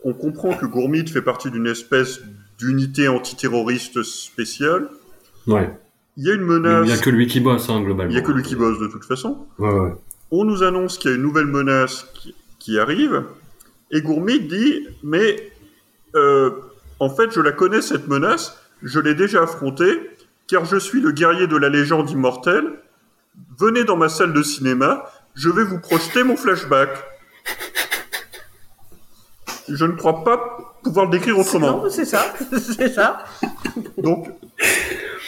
[SPEAKER 5] On comprend que Gourmit fait partie d'une espèce d'unité antiterroriste spéciale.
[SPEAKER 4] Ouais.
[SPEAKER 5] Il y a une
[SPEAKER 4] Mais Il
[SPEAKER 5] menace.
[SPEAKER 4] n'y a que lui qui bosse, hein, globalement.
[SPEAKER 5] Il y a que lui qui bosse de toute façon.
[SPEAKER 4] Ouais, ouais.
[SPEAKER 5] On nous annonce qu'il y a une nouvelle menace qui, qui arrive. Et Gourmit dit Mais euh, en fait, je la connais cette menace. Je l'ai déjà affrontée. Car je suis le guerrier de la légende immortelle. Venez dans ma salle de cinéma. Je vais vous projeter mon flashback. Je ne crois pas pouvoir le décrire autrement.
[SPEAKER 3] C'est ça, c'est ça.
[SPEAKER 5] Donc,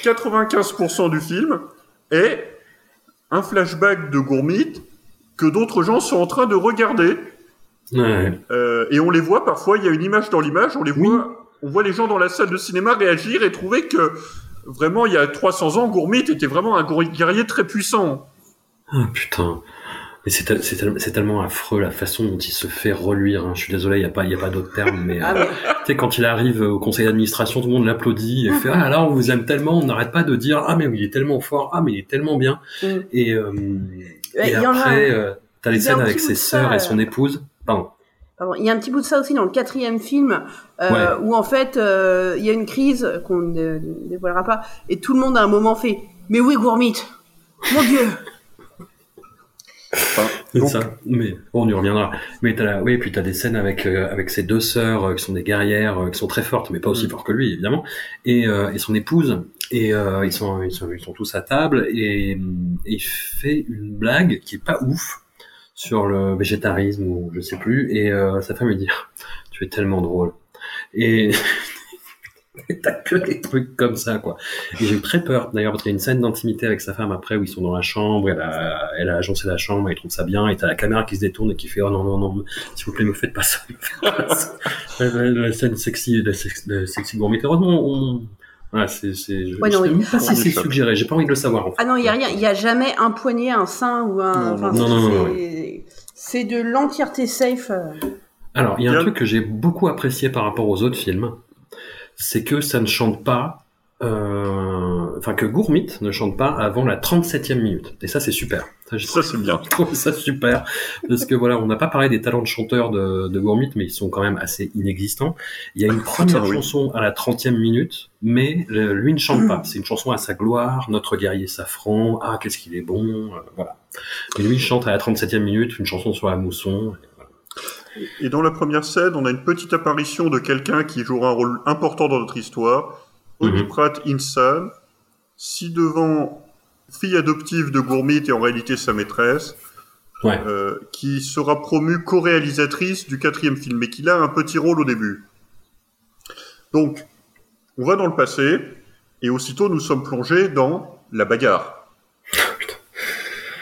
[SPEAKER 5] 95% du film est un flashback de Gourmit que d'autres gens sont en train de regarder.
[SPEAKER 4] Ouais.
[SPEAKER 5] Euh, et on les voit parfois, il y a une image dans l'image, on les voit, on voit les gens dans la salle de cinéma réagir et trouver que vraiment, il y a 300 ans, Gourmit était vraiment un guerrier très puissant.
[SPEAKER 4] Ah putain. Mais c'est tel- c'est tel- c'est tellement affreux la façon dont il se fait reluire. hein. Je suis désolé, il n'y a pas, il y a pas d'autre terme, mais,
[SPEAKER 3] Ah,
[SPEAKER 4] euh,
[SPEAKER 3] mais
[SPEAKER 4] Tu sais, quand il arrive au conseil d'administration, tout le monde l'applaudit et fait ah là on vous aime tellement, on n'arrête pas de dire ah mais il est tellement fort, ah mais il est tellement bien.
[SPEAKER 3] Mm.
[SPEAKER 4] Et, euh, Et
[SPEAKER 3] il y en a
[SPEAKER 4] après,
[SPEAKER 3] un-
[SPEAKER 4] euh, t'as les scènes
[SPEAKER 3] petit
[SPEAKER 4] avec
[SPEAKER 3] bout
[SPEAKER 4] ses
[SPEAKER 3] de ça,
[SPEAKER 4] sœurs et
[SPEAKER 3] euh,
[SPEAKER 4] son épouse. Pardon.
[SPEAKER 3] Pardon. Il y a un petit bout de ça aussi dans le quatrième film, euh,
[SPEAKER 4] Ouais.
[SPEAKER 3] où en fait euh, il y a une crise qu'on ne dévoilera pas, et tout le monde à un moment fait Mais oui, Gourmit Mon Dieu
[SPEAKER 5] Enfin,
[SPEAKER 4] C'est
[SPEAKER 5] donc,
[SPEAKER 4] ça. Mais bon, on y reviendra. Mais t'as la... oui, puis t'as des scènes avec euh, avec ses deux sœurs euh, qui sont des guerrières, euh, qui sont très fortes, mais pas aussi
[SPEAKER 5] Mm.
[SPEAKER 4] fortes que lui, évidemment, et, euh, et son épouse. Et euh, ils sont ils sont ils sont tous à table et, et il fait une blague qui est pas ouf sur le végétarisme ou je sais plus. Et euh, sa femme lui dit "Tu es tellement drôle." Et T'as que des trucs comme ça, quoi. Et j'ai eu très peur, d'ailleurs, parce qu'il y a une scène d'intimité avec sa femme après où ils sont dans la chambre, elle a, elle a agencé la chambre, elle trouve ça bien, et t'as la caméra qui se détourne et qui fait, oh non, non, non, s'il vous plaît, me faites pas ça. la, scène sexy, la, sex- la sexy gourmet. Heureusement, on, voilà, c'est, c'est, je,
[SPEAKER 3] Ouais,
[SPEAKER 4] je
[SPEAKER 3] non,
[SPEAKER 4] sais
[SPEAKER 3] oui.
[SPEAKER 4] même pas si c'est suggéré, j'ai pas envie de le savoir, en fait.
[SPEAKER 3] Ah non, il y a rien, il y a jamais un poignet, un sein ou un.
[SPEAKER 5] Non,
[SPEAKER 3] enfin,
[SPEAKER 4] non, non, non,
[SPEAKER 3] c'est- C'est de l'entièreté safe. euh.
[SPEAKER 4] Alors, il y a un truc que j'ai beaucoup apprécié par rapport aux autres films, c'est que ça ne chante pas, euh, enfin que Gourmit ne chante pas avant la 37e minute. Et ça, c'est super. Ça,
[SPEAKER 5] c'est bien.
[SPEAKER 4] trouvé ça super. Parce que voilà, on n'a pas parlé des talents de chanteurs de, de Gourmit, mais ils sont quand même assez inexistants. Il y a une première
[SPEAKER 5] oui.
[SPEAKER 4] chanson à la 30e minute, mais euh, lui ne chante pas. C'est une chanson à sa gloire, notre guerrier safran, ah, qu'est-ce qu'il est bon, euh, voilà. Et lui, il chante à la 37e minute une chanson sur la mousson.
[SPEAKER 5] Et dans la première scène, on a une petite apparition de quelqu'un qui jouera un rôle important dans notre histoire.
[SPEAKER 4] Mhm.
[SPEAKER 5] Pratt Insan, si devant fille adoptive de Gourmit et en réalité sa maîtresse,
[SPEAKER 4] Ouais.
[SPEAKER 5] euh, qui sera promue co-réalisatrice du quatrième film, mais qui a un petit rôle au début. Donc, on va dans le passé, et aussitôt nous sommes plongés dans la bagarre.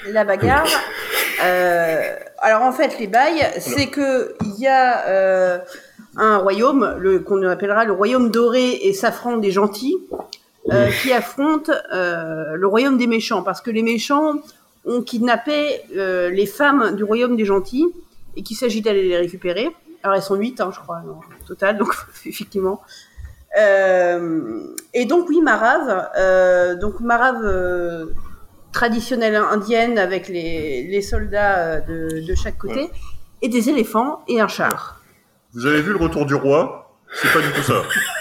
[SPEAKER 3] La bagarre. euh, alors en fait, les bails, c'est que il y a euh, un royaume, qu'on appellera le royaume doré et safran des gentils, euh, qui affronte euh, le royaume des méchants, parce que les méchants ont kidnappé euh, les femmes du royaume des gentils et qu'il s'agit d'aller les récupérer. Alors elles sont huit, hein, je crois, non, au total, donc effectivement. Et donc oui, Marave, donc Marave traditionnelle indienne avec les, les soldats de, de chaque côté,
[SPEAKER 5] Ouais.
[SPEAKER 3] et des éléphants et un char.
[SPEAKER 5] Vous avez vu le retour du roi? C'est pas du tout ça.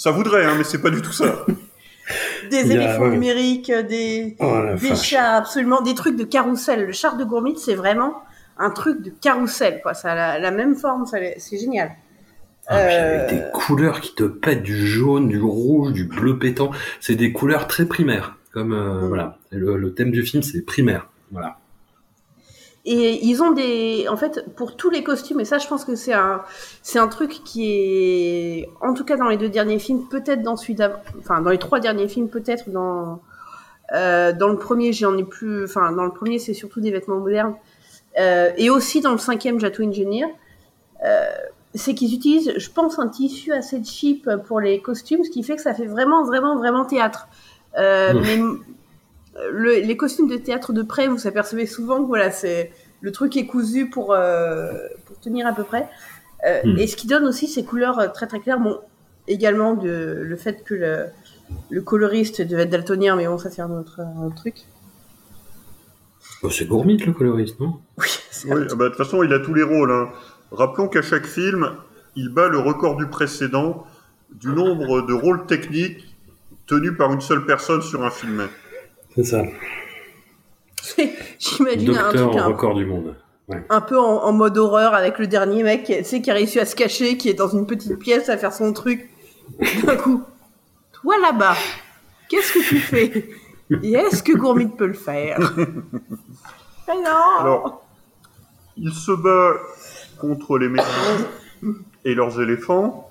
[SPEAKER 5] ça voudrait, hein, mais c'est pas du tout ça.
[SPEAKER 3] Des éléphants
[SPEAKER 4] ouais.
[SPEAKER 3] numériques, des,
[SPEAKER 4] Oh la
[SPEAKER 3] des chars, absolument, des trucs de carrousel. Le char de Gourmit, c'est vraiment un truc de carrousel, quoi. Ça a la, la même forme, c'est génial.
[SPEAKER 4] Ah, puis avec
[SPEAKER 3] Euh,
[SPEAKER 4] des couleurs qui te pètent du jaune, du rouge, du bleu pétant. C'est des couleurs très primaires. Comme euh,
[SPEAKER 3] Mm.
[SPEAKER 4] voilà, le, le thème du film c'est primaire. Voilà.
[SPEAKER 3] Et ils ont des, en fait, pour tous les costumes, et ça, je pense que c'est un, c'est un truc qui est, en tout cas dans les deux derniers films, peut-être dans celui d'avant, enfin dans les trois derniers films, peut-être dans, euh, dans le premier, j'en ai plus, enfin dans le premier, c'est surtout des vêtements modernes, euh, et aussi dans le cinquième, Jato Engineer, euh, c'est qu'ils utilisent, je pense, un tissu assez cheap pour les costumes, ce qui fait que ça fait vraiment, vraiment, vraiment théâtre. Euh,
[SPEAKER 4] Mmh.
[SPEAKER 3] Mais le- les costumes de théâtre de près, vous apercevez souvent que voilà, c'est le truc est cousu pour euh, pour tenir à peu près. Euh,
[SPEAKER 4] Hmm.
[SPEAKER 3] Et ce qui donne aussi ces couleurs euh, très très claires. Bon, également de, le fait que le, le coloriste devait être daltonien, mais bon, ça c'est un autre, un autre truc.
[SPEAKER 4] Oh, c'est Gourmit le coloriste, non?
[SPEAKER 3] Oui,
[SPEAKER 5] Oui, ah bah, de toute façon, il a tous les rôles. hein. Rappelons qu'à chaque film, il bat le record du précédent du nombre de rôles techniques tenus par une seule personne sur un film.
[SPEAKER 4] C'est ça.
[SPEAKER 3] J'imagine un
[SPEAKER 4] Docteur
[SPEAKER 3] truc
[SPEAKER 4] en
[SPEAKER 3] un,
[SPEAKER 4] record du monde.
[SPEAKER 3] un peu en, en mode horreur avec le dernier mec, tu sais, qui a réussi à se cacher, qui est dans une petite pièce à faire son truc. D'un coup, toi là-bas, qu'est-ce que tu fais? Et est-ce que Gourmit peut le faire? Ah non
[SPEAKER 5] Alors, il se bat contre les méchants et leurs éléphants,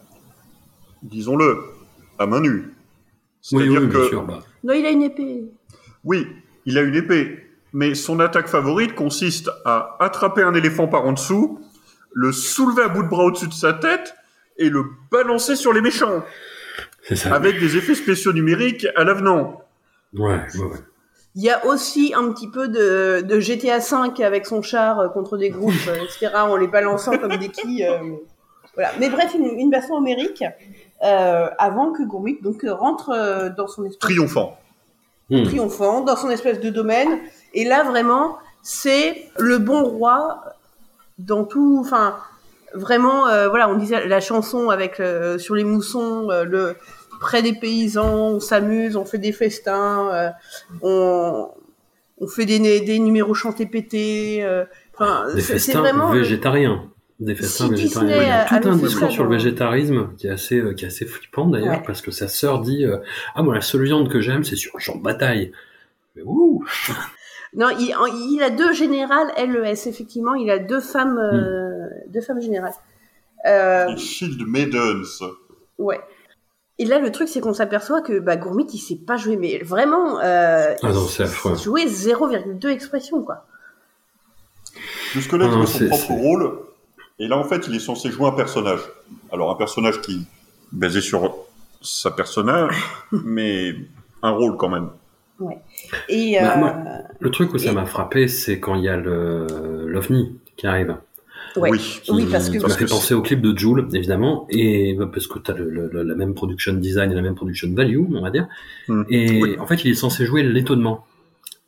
[SPEAKER 5] disons-le, à main nue. C'est-à-dire
[SPEAKER 4] oui,
[SPEAKER 5] que,
[SPEAKER 4] sûr. Bah.
[SPEAKER 3] Non, il a une épée.
[SPEAKER 5] Oui, il a une épée, mais son attaque favorite consiste à attraper un éléphant par en dessous, le soulever à bout de bras au-dessus de sa tête et le balancer sur les méchants,
[SPEAKER 4] C'est ça.
[SPEAKER 5] avec des effets spéciaux numériques à l'avenant.
[SPEAKER 4] Ouais, ouais, ouais.
[SPEAKER 3] Il y a aussi un petit peu de, de GTA 5 avec son char euh, contre des groupes, euh, etc., en les balançant comme des quilles. euh, voilà. Mais bref, une, une baston homérique euh, avant que Gourmit donc rentre dans son espèce
[SPEAKER 5] Triomphant.
[SPEAKER 4] Hmm.
[SPEAKER 3] triomphant dans son espèce de domaine. Et là, vraiment, c'est le bon roi dans tout. Enfin, vraiment, euh, voilà, on disait la chanson avec euh, sur les moussons, euh, le près des paysans, on s'amuse, on fait des festins, on, on fait des, des numéros chantés pétés. Enfin,
[SPEAKER 4] Des
[SPEAKER 3] c'est vraiment.
[SPEAKER 4] végétariens. Des festins
[SPEAKER 3] Si
[SPEAKER 4] végétariens.
[SPEAKER 3] Disney
[SPEAKER 4] Il y a
[SPEAKER 3] avait
[SPEAKER 4] tout un discours sur le végétarisme qui est assez, euh, qui est assez flippant d'ailleurs,
[SPEAKER 3] Ouais.
[SPEAKER 4] parce que sa sœur dit euh, Ah, moi, la seule viande que j'aime, c'est sur le champ de bataille. Mais ouh
[SPEAKER 3] Non, il, a deux générales LES, effectivement. Il a deux femmes, euh, deux femmes générales. Euh,
[SPEAKER 5] Shield Maidens.
[SPEAKER 3] Ouais. Et là, le truc, c'est qu'on s'aperçoit que bah, Gourmit, il sait pas jouer, mais vraiment, euh,
[SPEAKER 4] Ah non,
[SPEAKER 3] il
[SPEAKER 4] c'est affreux.
[SPEAKER 3] sait jouer 0,2 expression, quoi.
[SPEAKER 5] Jusque-là, il
[SPEAKER 4] Ah
[SPEAKER 5] son propre rôle. Et là, en fait, il est censé jouer un personnage. Alors, un personnage qui basé sur sa personnage, mais un rôle quand même.
[SPEAKER 3] Et
[SPEAKER 4] Bah,
[SPEAKER 3] euh,
[SPEAKER 4] moi- Le truc où ça
[SPEAKER 3] Et-
[SPEAKER 4] m'a frappé, c'est quand il y a l'OVNI qui arrive.
[SPEAKER 3] ouais.
[SPEAKER 5] Oui.
[SPEAKER 3] Oui, parce que-
[SPEAKER 4] ça m'a fait
[SPEAKER 5] que
[SPEAKER 4] penser au clip de Joule, évidemment, et bah, parce que tu as le, le- la même production design et la même production value, on va dire.
[SPEAKER 5] Hmm.
[SPEAKER 4] Et
[SPEAKER 5] Oui.
[SPEAKER 4] en fait, il est censé jouer l'étonnement.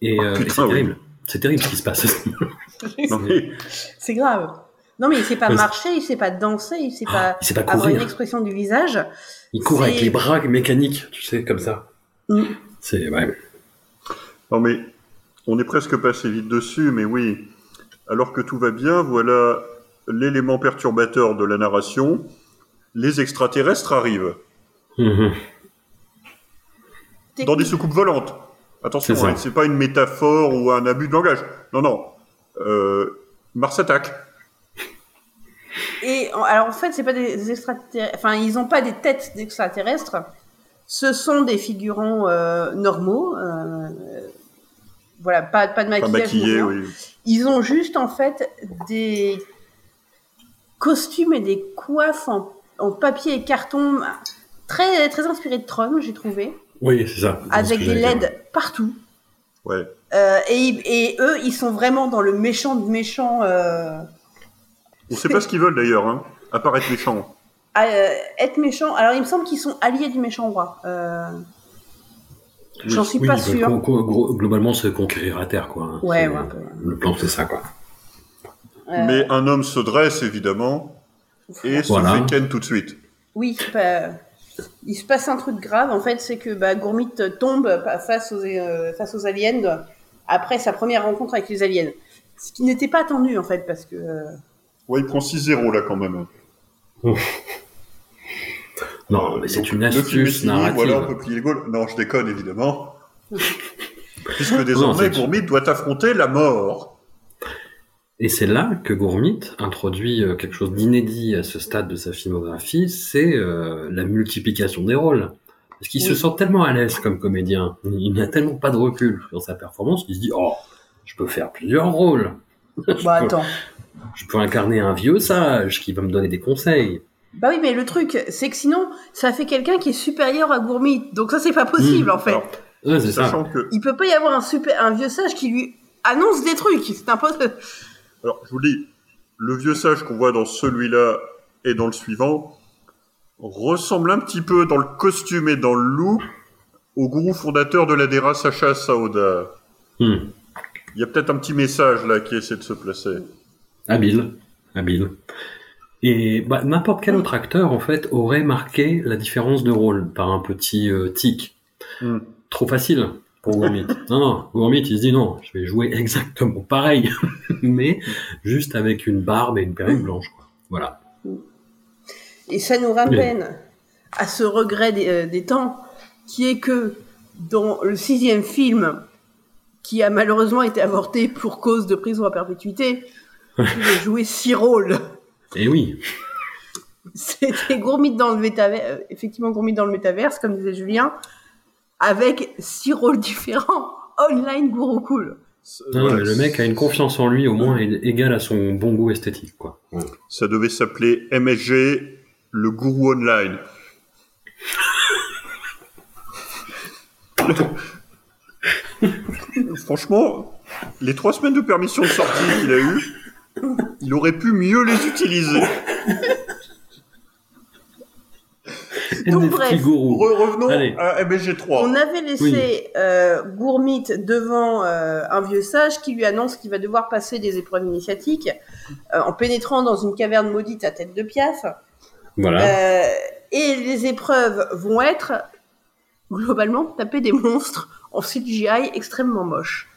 [SPEAKER 4] Et,
[SPEAKER 5] Oh,
[SPEAKER 4] euh, et c'est
[SPEAKER 5] oui.
[SPEAKER 4] terrible. C'est terrible ce qui se passe.
[SPEAKER 3] C'est grave. Non, mais il sait pas
[SPEAKER 4] Ouais,
[SPEAKER 3] marcher, il sait pas danser, il sait
[SPEAKER 4] Ah,
[SPEAKER 3] pas
[SPEAKER 4] il sait pas
[SPEAKER 3] avoir une
[SPEAKER 4] courir.
[SPEAKER 3] expression du visage.
[SPEAKER 4] Il court avec les bras mécaniques, tu sais, comme ça.
[SPEAKER 3] Mm.
[SPEAKER 4] C'est ouais.
[SPEAKER 5] Non, mais on est presque passé vite dessus, mais oui. Alors que tout va bien, voilà l'élément perturbateur de la narration. Les extraterrestres arrivent
[SPEAKER 4] Mhm.
[SPEAKER 5] dans des soucoupes volantes. Attention,
[SPEAKER 4] C'est
[SPEAKER 5] hein, pas une métaphore ou un abus de langage. Non, non. Euh, Mars attaque.
[SPEAKER 3] Et en- alors en fait, c'est pas des extraterrestres. Enfin, ils ont pas des têtes d'extraterrestres. Ce sont des figurants euh, normaux. euh, voilà, pas, pas de
[SPEAKER 5] Pas
[SPEAKER 3] maquillage. ni
[SPEAKER 5] maquillé, oui.
[SPEAKER 3] Ils ont juste en fait des costumes et des coiffes en, en papier et carton très très inspirés de Tron, j'ai trouvé,
[SPEAKER 4] Oui, c'est ça.
[SPEAKER 3] Avec des. LED partout.
[SPEAKER 5] Ouais.
[SPEAKER 3] Euh, et, et eux, ils sont vraiment dans le méchant de méchant. Euh,
[SPEAKER 5] On sait pas ce qu'ils veulent d'ailleurs, hein. Apparaître méchant.
[SPEAKER 3] à, euh, être méchant. Alors, il me semble qu'ils sont alliés du méchant roi. Euh, J'en suis
[SPEAKER 4] Oui,
[SPEAKER 3] pas
[SPEAKER 4] gros- globalement, c'est conquérir la Terre, quoi. hein.
[SPEAKER 3] Ouais.
[SPEAKER 4] Le plan, c'est ça, quoi.
[SPEAKER 3] Euh,
[SPEAKER 5] Mais un homme se dresse, évidemment, et
[SPEAKER 4] Voilà.
[SPEAKER 5] se fait ken tout de suite.
[SPEAKER 3] Oui, bah, il se passe un truc grave. En fait, c'est que bah, Gourmit tombe face aux, euh, face aux aliens après sa première rencontre avec les aliens. Ce qui n'était pas attendu, en fait, parce que. euh,
[SPEAKER 5] Ouais, il prend 6-0 là quand même.
[SPEAKER 4] Non, mais c'est une astuce narrative.
[SPEAKER 5] On peut plier. Non, je déconne évidemment. Puisque désormais, Gourmit doit affronter la mort.
[SPEAKER 4] Et c'est là que Gourmit introduit euh, quelque chose d'inédit à ce stade de sa filmographie, c'est euh, la multiplication des rôles. Parce qu'il se sent tellement à l'aise comme comédien, il n'a tellement pas de recul sur sa performance qu'il se dit « Oh, je peux faire plusieurs rôles.
[SPEAKER 3] Bah, attends.
[SPEAKER 4] Je peux incarner un vieux sage qui va me donner des conseils.
[SPEAKER 3] Bah oui, mais le truc, c'est que sinon, ça fait quelqu'un qui est supérieur à Gourmit. Donc ça, c'est pas possible,
[SPEAKER 4] Mmh.
[SPEAKER 3] en fait.
[SPEAKER 5] Alors,
[SPEAKER 4] Ouais, c'est ça.
[SPEAKER 5] sachant que,
[SPEAKER 3] Il peut pas y avoir un, super, un vieux sage qui lui annonce des trucs. C'est impossible.
[SPEAKER 5] alors, je vous dis, le vieux sage qu'on voit dans celui-là et dans le suivant ressemble un petit peu dans le costume et dans le look au gourou fondateur de l'ADERA, Sacha Saoda.
[SPEAKER 4] Hmm.
[SPEAKER 5] Il y a peut-être un petit message là qui essaie de se placer.
[SPEAKER 4] Habile, habile. Et bah, n'importe quel autre acteur, en fait, aurait marqué la différence de rôle par un petit euh, tic.
[SPEAKER 5] Hmm.
[SPEAKER 4] Trop facile pour Gourmit. non, non, Gourmit, il se dit non, je vais jouer exactement pareil, mais juste avec une barbe et une perruque blanche. Quoi. Voilà.
[SPEAKER 3] Et ça nous ramène à ce regret des, euh, des temps, qui est que dans le sixième film, qui a malheureusement été avorté pour cause de prison à perpétuité, il a joué six rôles.
[SPEAKER 4] Et oui,
[SPEAKER 3] C'était Gourmit dans le métaverse, effectivement Gourmit dans le métaverse, comme disait Julien, avec six rôles différents. Online gourou cool.
[SPEAKER 4] non,
[SPEAKER 5] Voilà.
[SPEAKER 4] mais le mec a une confiance en lui au moins égale à son bon goût esthétique. Quoi. Ouais.
[SPEAKER 5] Ça devait s'appeler MSG, le gourou online. Franchement, les trois semaines de permission de sortie qu'il a eu, il aurait pu mieux les utiliser.
[SPEAKER 3] Donc, bref.
[SPEAKER 5] Re- revenons
[SPEAKER 4] Allez.
[SPEAKER 5] à MSG3.
[SPEAKER 3] On avait laissé euh, Gourmit devant euh, un vieux sage qui lui annonce qu'il va devoir passer des épreuves initiatiques euh, en pénétrant dans une caverne maudite à tête de piaf.
[SPEAKER 4] Voilà.
[SPEAKER 3] Euh, et les épreuves vont être globalement taper des monstres en CGI extrêmement moches.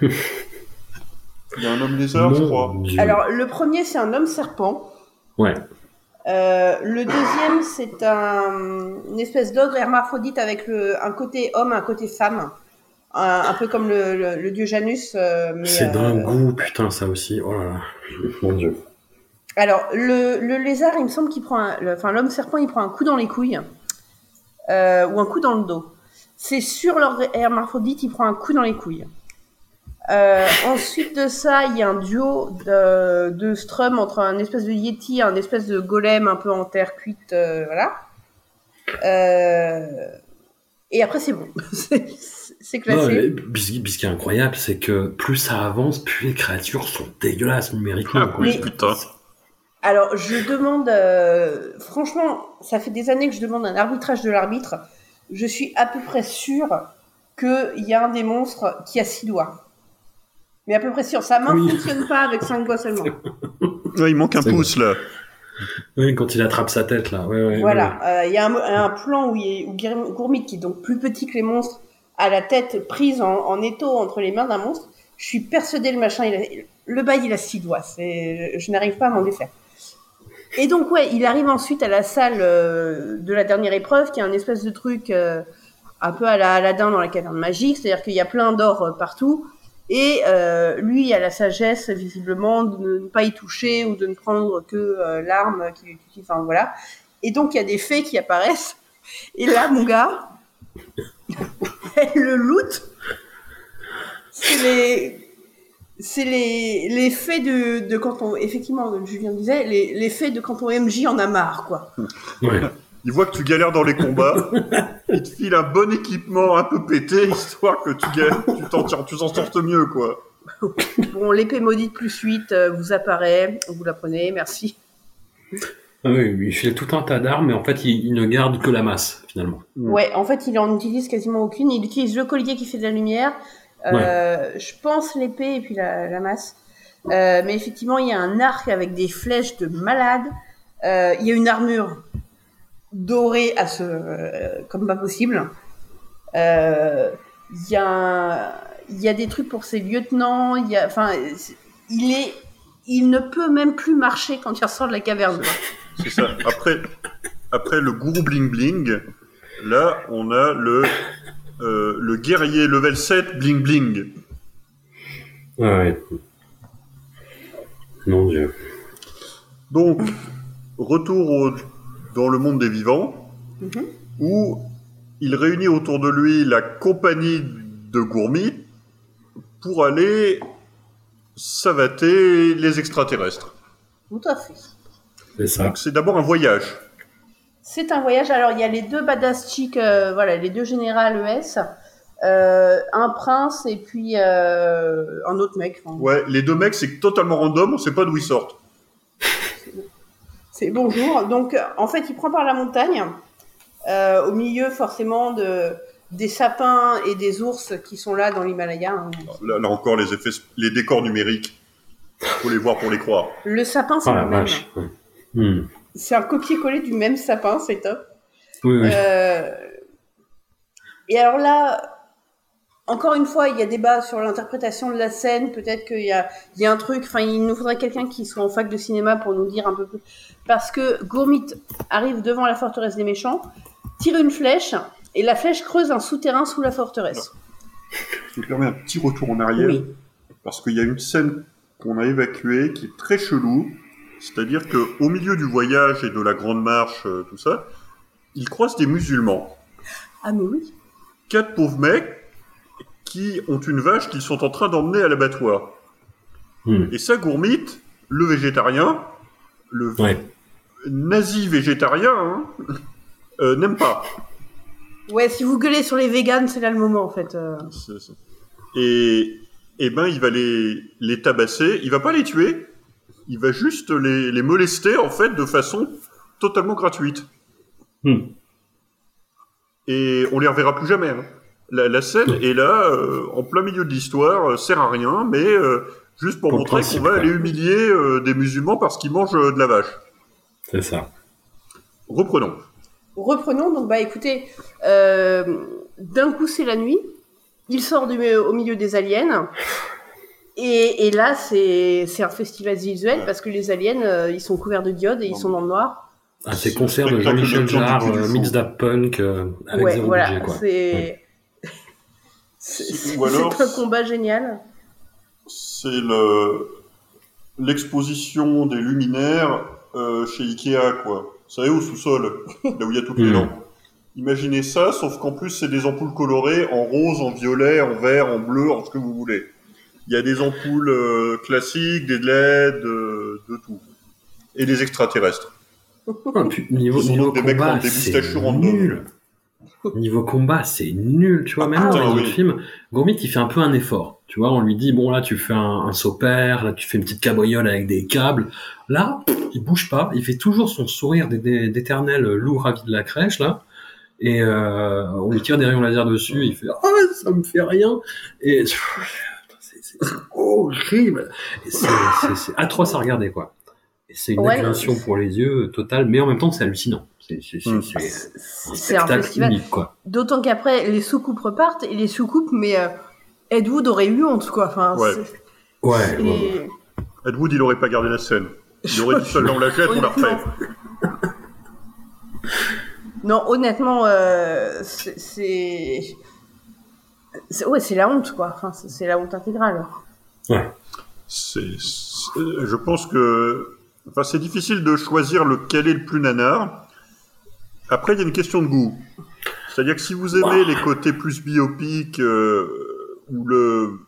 [SPEAKER 5] Il y a un homme lézard, je crois.
[SPEAKER 4] Dieu.
[SPEAKER 3] Alors le premier c'est un homme serpent.
[SPEAKER 4] Ouais.
[SPEAKER 3] Euh, le deuxième, c'est un, une espèce d'ogre hermaphrodite avec le, un côté homme, un côté femme. Un, un peu comme le, le- le dieu Janus. euh, mais,
[SPEAKER 4] C'est
[SPEAKER 3] euh,
[SPEAKER 4] d'un goût, putain, ça aussi. Oh là là. Mon Dieu.
[SPEAKER 3] Alors, le, le lézard, il me semble qu'il prend un, enfin, l'homme serpent, il prend un coup dans les couilles. Euh, ou un coup dans le dos. C'est sur leur hermaphrodite, il prend un coup dans les couilles. Euh, ensuite de ça, il y a un duo de, de strum entre un espèce de yeti et un espèce de golem un peu en terre cuite, euh, voilà. Euh, et après, c'est bon. c'est classé.
[SPEAKER 4] ce qui est incroyable, c'est que plus ça avance, plus les créatures sont dégueulasses numériquement.
[SPEAKER 5] Ah oui, putain.
[SPEAKER 3] Alors, je demande, euh, franchement, ça fait des années que je demande un arbitrage de l'arbitre. Je suis à peu près sûre qu'il y a un des monstres qui a six doigts. Mais à peu près sûr, sa main ne
[SPEAKER 4] Oui.
[SPEAKER 3] fonctionne pas avec cinq doigts seulement.
[SPEAKER 5] Ouais, il manque un pouce là.
[SPEAKER 4] Oui, quand il attrape sa tête, là. Ouais, ouais,
[SPEAKER 3] Voilà, Euh, il y a un, un plan où, il Gourmit, qui est donc plus petit que les monstres, a la tête prise en, en étau entre les mains d'un monstre. Je suis persuadée, le machin, il a- le bail, il a six doigts. C'est, je n'arrive pas à m'en défaire. Et donc, ouais, il arrive ensuite à la salle euh, de la dernière épreuve, qui est un espèce de truc euh, un peu à la Aladdin dans la caverne magique, c'est-à-dire qu'il y a plein d'or euh, partout. Et lui a la sagesse, visiblement, de ne pas y toucher ou de ne prendre que l'arme qu'il utilise. Enfin, voilà. Et donc, il y a des fées qui apparaissent. Et là, mon gars, elle le loot. C'est les. C'est les, les faits de, de quand on. Effectivement, Julien disait, les, les faits de quand on MJ en a marre, quoi.
[SPEAKER 4] ouais.
[SPEAKER 5] Il voit que tu galères dans les combats. il te file un bon équipement un peu pété, histoire que tu galères, tu t'en tires- tu t'en sortes mieux, quoi.
[SPEAKER 3] Bon, l'épée maudite plus 8 euh, vous apparaît. Vous la prenez, merci.
[SPEAKER 4] Ah oui, il fait tout un tas d'armes, mais en fait, il, il ne garde que la masse, finalement.
[SPEAKER 3] Ouais, en fait, il en utilise quasiment aucune. Il utilise le collier qui fait de la lumière. Euh, Je pense l'épée et puis la, la masse. Euh, mais effectivement, il y a un arc avec des flèches de malade. Euh, il y a une armure dorée à ce, euh, comme pas possible. Euh, Il y a, un- il y a des trucs pour ses lieutenants. Il y a, enfin, c'est- il est, il ne peut même plus marcher quand il ressort de la caverne.
[SPEAKER 5] C'est ça. Après, après le gourou bling bling, là, on a le, euh, le guerrier level 7 bling bling.
[SPEAKER 4] Ouais, ouais. Mon Dieu.
[SPEAKER 5] Donc, retour au- dans le monde des vivants,
[SPEAKER 3] Mhm.
[SPEAKER 5] où il réunit autour de lui la compagnie de Gourmit pour aller savater les extraterrestres.
[SPEAKER 3] Tout à fait.
[SPEAKER 4] C'est ça.
[SPEAKER 5] Donc c'est d'abord un voyage.
[SPEAKER 3] C'est un voyage. Alors, il y a les deux badass chicks, euh, voilà, les deux générales ES, euh, un prince et puis euh, un autre mec. Enfin,
[SPEAKER 5] Ouais, les deux mecs, c'est totalement random, on sait pas d'où ils sortent.
[SPEAKER 3] C'est bonjour. Donc, en fait, il prend par la montagne, euh, au milieu forcément de des sapins et des ours qui sont là dans l'Himalaya. hein.
[SPEAKER 5] Là, là encore, les effets, les décors numériques. Faut les voir pour les croire.
[SPEAKER 3] Le sapin, c'est
[SPEAKER 4] Oh la
[SPEAKER 3] le même.
[SPEAKER 4] vache. Ouais.
[SPEAKER 3] C'est un copier-coller du même sapin, c'est top.
[SPEAKER 4] Oui, oui.
[SPEAKER 3] Euh, et alors là, encore une fois, il y a débat sur l'interprétation de la scène. Peut-être qu'il y a, il y a un truc. Enfin, il nous faudrait quelqu'un qui soit en fac de cinéma pour nous dire un peu plus. Parce que Gourmit arrive devant la forteresse des méchants, tire une flèche, et la flèche creuse un souterrain sous la forteresse.
[SPEAKER 5] Je permets un petit retour en arrière.
[SPEAKER 3] Oui.
[SPEAKER 5] Parce qu'il y a une scène qu'on a évacuée qui est très chelou. C'est-à-dire que au milieu du voyage et de la grande marche, euh, tout ça, ils croisent des musulmans.
[SPEAKER 3] Ah mais oui.
[SPEAKER 5] Quatre pauvres mecs qui ont une vache qu'ils sont en train d'emmener à l'abattoir.
[SPEAKER 4] Hmm.
[SPEAKER 5] Et ça, Gourmit, le végétarien, le
[SPEAKER 4] Ouais.
[SPEAKER 5] nazi végétarien, hein, euh, n'aime pas.
[SPEAKER 3] Ouais, si vous gueulez sur les véganes, c'est là le moment en fait. euh.
[SPEAKER 5] Et, et ben, il va les, les tabasser. Il va pas les tuer. Il va juste les, les molester, en fait, de façon totalement gratuite.
[SPEAKER 4] Hmm.
[SPEAKER 5] Et on les reverra plus jamais. hein. La, la scène est là, euh, en plein milieu de l'histoire, euh, sert à rien, mais euh, juste pour, montrer qu'on va aller humilier euh, des musulmans parce qu'ils mangent euh, de la vache.
[SPEAKER 4] C'est ça.
[SPEAKER 5] Reprenons.
[SPEAKER 3] Reprenons, donc bah écoutez, euh, d'un coup c'est la nuit, il sort du, au milieu des aliens, et, et là c'est un festival visuel parce que les aliens euh, ils sont couverts de diode et ils sont dans le noir.
[SPEAKER 4] Ah, c'est concert de Jean-Michel Jarre, euh, Mix Punk, euh, avec
[SPEAKER 3] ouais,
[SPEAKER 4] zéro
[SPEAKER 3] voilà,
[SPEAKER 4] budget, quoi.
[SPEAKER 3] c'est c'est c'est-
[SPEAKER 5] Ou alors-
[SPEAKER 3] c'est un combat génial.
[SPEAKER 5] C'est le l'exposition des luminaires euh, chez Ikea, quoi. Vous savez, au sous-sol, là où il y a toutes les lampes. Imaginez ça, sauf qu'en plus, c'est des ampoules colorées en rose, en violet, en vert, en bleu, en ce que vous voulez. Il y a des ampoules euh, classiques, des LED, euh, de tout. Et des extraterrestres.
[SPEAKER 4] Ah, puis, niveau,
[SPEAKER 5] Ils des
[SPEAKER 4] combat,
[SPEAKER 5] des
[SPEAKER 4] c'est
[SPEAKER 5] moustachures
[SPEAKER 4] nul. Niveau combat, c'est nul. Tu vois,
[SPEAKER 5] Ah,
[SPEAKER 4] même
[SPEAKER 5] putain,
[SPEAKER 4] dans
[SPEAKER 5] oui.
[SPEAKER 4] autres films, Gourmit, il fait un peu un effort. Tu vois, on lui dit, bon, là, tu fais un, un saut pair, là, tu fais une petite cabriole avec des câbles. Là, il bouge pas. Il fait toujours son sourire d'é- d'é- d'éternel loup ravi de la crèche, là. Et euh, on lui tire des rayons laser dessus, il fait ah ça me fait rien et horrible, Et c'est atroce à regarder quoi. C'est une
[SPEAKER 3] Ouais.
[SPEAKER 4] agression pour les yeux totale, mais en même temps c'est hallucinant. C'est
[SPEAKER 5] Mm.
[SPEAKER 4] un
[SPEAKER 3] festival.
[SPEAKER 4] unique quoi.
[SPEAKER 3] D'autant qu'après les soucoupes repartent et les soucoupes, mais euh, Ed Wood aurait eu honte quoi. Enfin,
[SPEAKER 5] Ouais.
[SPEAKER 4] Ouais.
[SPEAKER 3] et-
[SPEAKER 4] ouais.
[SPEAKER 5] Ed Wood, il aurait pas gardé la scène. Il aurait dit seul dans la jette, on la refait.
[SPEAKER 3] Non, honnêtement, euh, c'est- Ouais, c'est la honte, quoi. Enfin, c'est la honte intégrale.
[SPEAKER 5] C'est, c'est- je pense que, enfin, c'est difficile de choisir lequel est le plus nanar. Après, il y a une question de goût. C'est-à-dire que si vous aimez les côtés plus biopiques, euh, où le,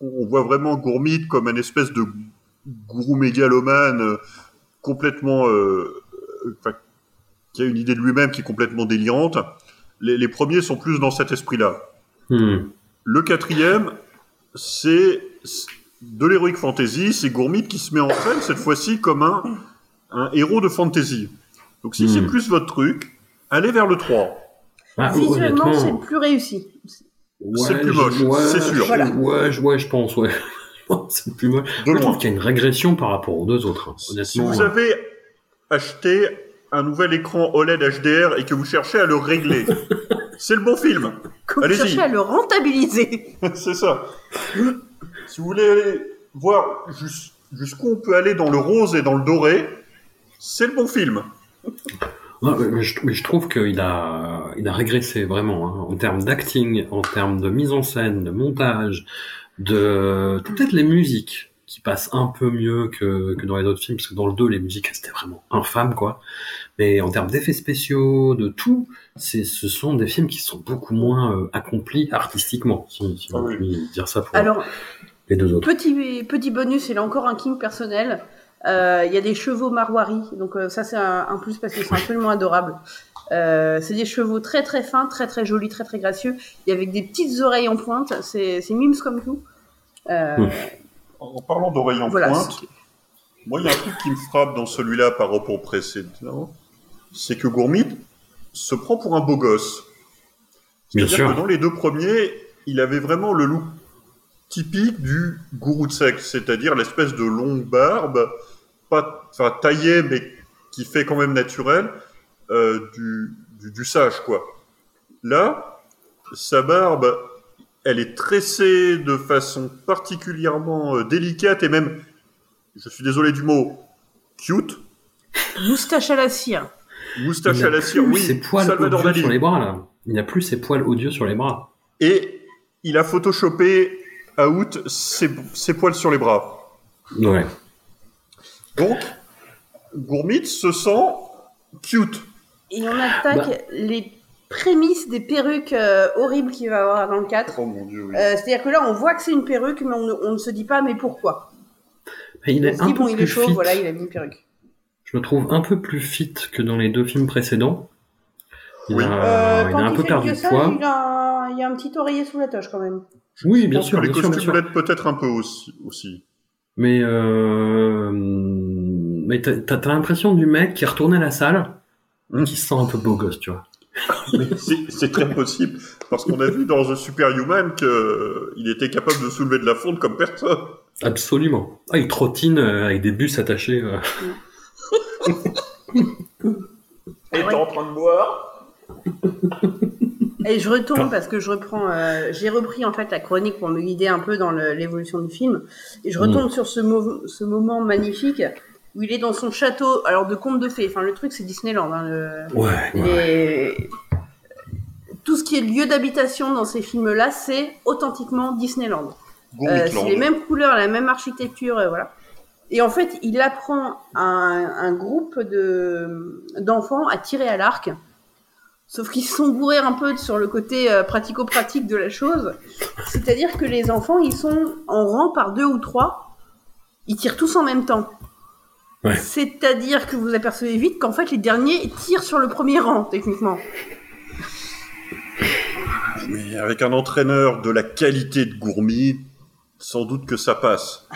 [SPEAKER 5] on voit vraiment Gourmit comme un espèce de gourou mégalomane euh, complètement, euh, enfin, qui a une idée de lui-même qui est complètement délirante. Les, les premiers sont plus dans cet esprit-là.
[SPEAKER 4] Hmm.
[SPEAKER 5] Le quatrième, c'est de l'heroic fantasy, c'est Gourmit qui se met en scène cette fois-ci comme un, un héros de fantasy. Donc si
[SPEAKER 4] Hmm.
[SPEAKER 5] c'est plus votre truc, allez vers le 3.
[SPEAKER 4] Ah,
[SPEAKER 3] Visuellement, c'est le plus réussi.
[SPEAKER 4] ouais,
[SPEAKER 5] c'est le plus moche,
[SPEAKER 4] ouais,
[SPEAKER 5] c'est sûr.
[SPEAKER 3] Voilà.
[SPEAKER 4] Ouais, je- ouais, je pense, ouais. c'est le plus moche.
[SPEAKER 5] De
[SPEAKER 4] je trouve qu'il y a une régression par rapport aux deux autres. hein.
[SPEAKER 5] Si vous avez acheté un nouvel écran OLED HDR et que vous cherchez à le régler, c'est le bon film. Allez-y.
[SPEAKER 3] cherchez à le rentabiliser.
[SPEAKER 5] c'est ça. Si vous voulez aller voir jus- jusqu'où on peut aller dans le rose et dans le doré, c'est le bon film.
[SPEAKER 4] Ouais, mais je, mais je trouve qu'il a, il a régressé vraiment hein, en termes d'acting, en termes de mise en scène, de montage, de peut-être les musiques qui passent un peu mieux que, que dans les autres films, parce que dans le 2, les musiques c'était vraiment infâme quoi. Mais en termes d'effets spéciaux, de tout, c'est, ce sont des films qui sont beaucoup moins euh, accomplis artistiquement, si, si
[SPEAKER 5] Ah
[SPEAKER 4] on
[SPEAKER 5] oui.
[SPEAKER 4] peut dire ça pour
[SPEAKER 3] Alors,
[SPEAKER 4] les deux autres.
[SPEAKER 3] petit, petit bonus, il a encore un king personnel. Euh, Il y a des chevaux marwari, donc euh, ça c'est un, un plus parce qu'ils sont absolument adorables. Euh, c'est des chevaux très très fins, très très jolis, très très gracieux, et avec des petites oreilles en pointe. C'est c'est mimes comme tout. Euh,
[SPEAKER 4] Mmh.
[SPEAKER 5] En parlant d'oreilles en
[SPEAKER 3] voilà.
[SPEAKER 5] pointe, moi, il y a un truc qui me frappe dans celui-là par rapport au précédent, c'est que Gourmit se prend pour un beau gosse.
[SPEAKER 4] Bien
[SPEAKER 5] C'est-à-dire
[SPEAKER 4] sûr.
[SPEAKER 5] que dans les deux premiers, il avait vraiment le look typique du gourou de secte, c'est-à-dire l'espèce de longue barbe, pas, enfin taillée, mais qui fait quand même naturel, euh, du, du, du sage, quoi. Là, sa barbe, elle est tressée de façon particulièrement euh, délicate et même, je suis désolé du mot, cute.
[SPEAKER 3] Moustache à la cire.
[SPEAKER 5] Moustache à la cire,
[SPEAKER 4] plus
[SPEAKER 5] oui.
[SPEAKER 4] ses poils
[SPEAKER 5] Salvador
[SPEAKER 4] odieux
[SPEAKER 5] Dali.
[SPEAKER 4] sur les bras là. Il n'a plus ses poils odieux sur les bras.
[SPEAKER 5] Et il a photoshopé à out ses, ses poils sur les bras.
[SPEAKER 4] Ouais.
[SPEAKER 5] Donc, Gourmit se sent cute.
[SPEAKER 3] Et on attaque
[SPEAKER 4] Bah.
[SPEAKER 3] les prémices des perruques euh, horribles qu'il va avoir dans le 4.
[SPEAKER 5] Oh mon dieu, oui.
[SPEAKER 3] Euh, C'est-à-dire que là, on voit que c'est une perruque, mais on ne, on ne se dit pas, mais pourquoi?
[SPEAKER 4] Et il
[SPEAKER 3] On
[SPEAKER 4] est
[SPEAKER 3] se
[SPEAKER 4] un
[SPEAKER 3] dit,
[SPEAKER 4] peu
[SPEAKER 3] bon, il est
[SPEAKER 4] plus
[SPEAKER 3] chaud,
[SPEAKER 4] fit.
[SPEAKER 3] voilà, il a mis une perruque.
[SPEAKER 4] Je le trouve un peu plus fit que dans les deux films précédents. Il,
[SPEAKER 5] Oui.
[SPEAKER 4] a,
[SPEAKER 3] Euh,
[SPEAKER 4] il
[SPEAKER 3] quand
[SPEAKER 4] a un
[SPEAKER 3] il
[SPEAKER 4] peu perdu de poids.
[SPEAKER 3] il a, il y a un petit oreiller sous la toche quand même.
[SPEAKER 4] Oui, bien sûr,
[SPEAKER 5] que les
[SPEAKER 4] bien
[SPEAKER 5] costumes l'aident peut-être un peu aussi. aussi.
[SPEAKER 4] Mais, euh, mais t'as, l'impression du mec qui est retourné à la salle,
[SPEAKER 5] Hmm.
[SPEAKER 4] qui se sent un peu beau gosse, tu vois.
[SPEAKER 5] C'est très possible, parce qu'on a vu dans The Superhuman qu'il était capable de soulever de la fonte comme personne.
[SPEAKER 4] Absolument. Ah, il trottine euh, avec des bus attachés. euh.
[SPEAKER 5] Et t'es en train de boire
[SPEAKER 3] Et je retourne parce que je reprends, euh, j'ai repris en fait la chronique pour me guider un peu dans l'évolution du film. Et je retombe sur ce, mo- ce moment magnifique où il est dans son château, alors de conte de fées. Enfin, le truc c'est Disneyland. Hein, le-
[SPEAKER 4] Ouais, ouais.
[SPEAKER 3] Tout ce qui est lieu d'habitation dans ces films-là, c'est authentiquement Disneyland. Euh, c'est les mêmes couleurs, la même architecture, et voilà. Et en fait, il apprend à un, un groupe de d'enfants à tirer à l'arc. Sauf qu'ils se sont bourrés un peu sur le côté euh, pratico-pratique de la chose. C'est-à-dire que les enfants, ils sont en rang par deux ou trois. Ils tirent tous en même temps.
[SPEAKER 4] Ouais.
[SPEAKER 3] C'est-à-dire que vous apercevez vite qu'en fait, les derniers tirent sur le premier rang, techniquement.
[SPEAKER 5] Mais avec un entraîneur de la qualité de Gourmi, sans doute que ça passe.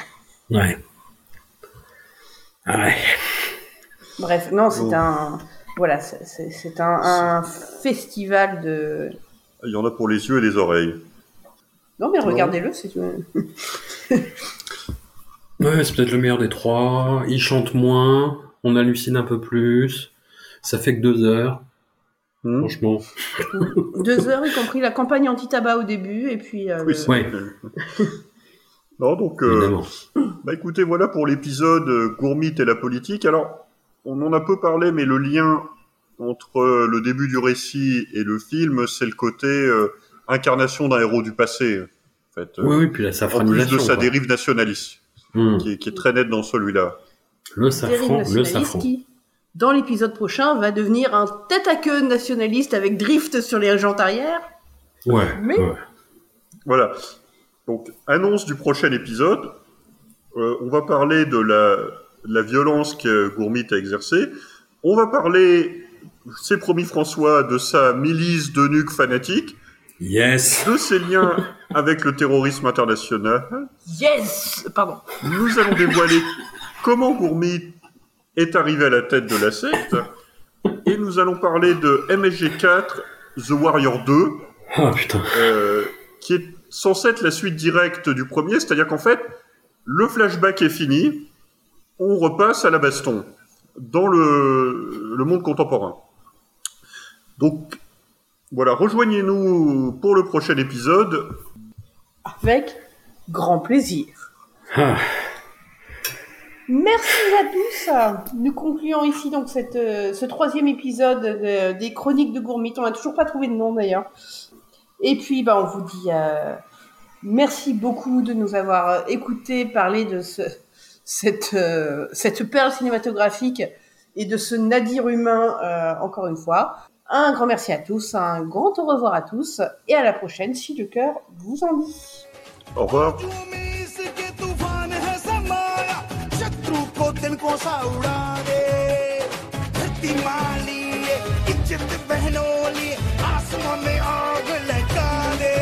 [SPEAKER 4] Ouais. Ah ouais.
[SPEAKER 3] Bref, non, c'est
[SPEAKER 5] Oh.
[SPEAKER 3] un... Voilà, c'est- c'est c'est un, un festival de...
[SPEAKER 5] Il y en a pour les yeux et les oreilles.
[SPEAKER 3] Non, mais regardez-le, c'est...
[SPEAKER 4] Ouais, c'est peut-être le meilleur des trois. Il chante moins, on hallucine un peu plus. Ça fait que deux heures.
[SPEAKER 5] Hmm
[SPEAKER 4] Franchement.
[SPEAKER 3] Deux heures, y compris la campagne anti-tabac au début, et puis... euh,
[SPEAKER 5] Oui,
[SPEAKER 3] le-
[SPEAKER 4] Ouais.
[SPEAKER 5] Non, donc, euh, bah écoutez, voilà pour l'épisode euh, Gourmit et la politique. Alors, on en a peu parlé, mais le lien entre euh, le début du récit et le film, c'est le côté euh, incarnation d'un héros du passé. En fait, euh,
[SPEAKER 4] Oui, oui, puis la
[SPEAKER 5] en plus de sa
[SPEAKER 4] quoi.
[SPEAKER 5] dérive nationaliste,
[SPEAKER 4] Hmm.
[SPEAKER 5] qui est, qui est très nette dans celui-là.
[SPEAKER 4] Le safran, le safran.
[SPEAKER 3] qui, dans l'épisode prochain, va devenir un tête-à-queue nationaliste avec drift sur les jantes arrière.
[SPEAKER 4] Ouais,
[SPEAKER 3] Mais-
[SPEAKER 4] ouais.
[SPEAKER 5] Voilà. Donc, annonce du prochain épisode. Euh, on va parler de la, de la violence que Gourmit a exercée. On va parler, c'est promis François, de sa milice de nuques fanatiques,
[SPEAKER 4] Yes.
[SPEAKER 5] de ses liens avec le terrorisme international.
[SPEAKER 3] Yes Pardon.
[SPEAKER 5] Nous allons dévoiler comment Gourmit est arrivé à la tête de la secte. Et nous allons parler de MSG4, The Warrior 2,
[SPEAKER 4] Ah putain.
[SPEAKER 5] euh, qui est censé être la suite directe du premier, c'est-à-dire qu'en fait, le flashback est fini, on repasse à la baston dans le, le monde contemporain. Donc, voilà, rejoignez-nous pour le prochain épisode.
[SPEAKER 3] Avec grand plaisir.
[SPEAKER 4] Ah.
[SPEAKER 3] Merci à tous. Nous concluons ici donc cette, euh, ce troisième épisode de- des Chroniques de Gourmit. On n'a toujours pas trouvé de nom d'ailleurs. Et puis, bah, on vous dit euh, merci beaucoup de nous avoir écouté parler de ce, cette, euh, cette perle cinématographique et de ce nadir humain euh, encore une fois. Un grand merci à tous, un grand au revoir à tous et à la prochaine si le cœur vous en dit.
[SPEAKER 5] Au revoir.
[SPEAKER 6] इसके तूफान है समाया शत्रु को दिन को सा उड़ा दे धरती माली इज्जत बहनों लिए आसमां में आग लगा दे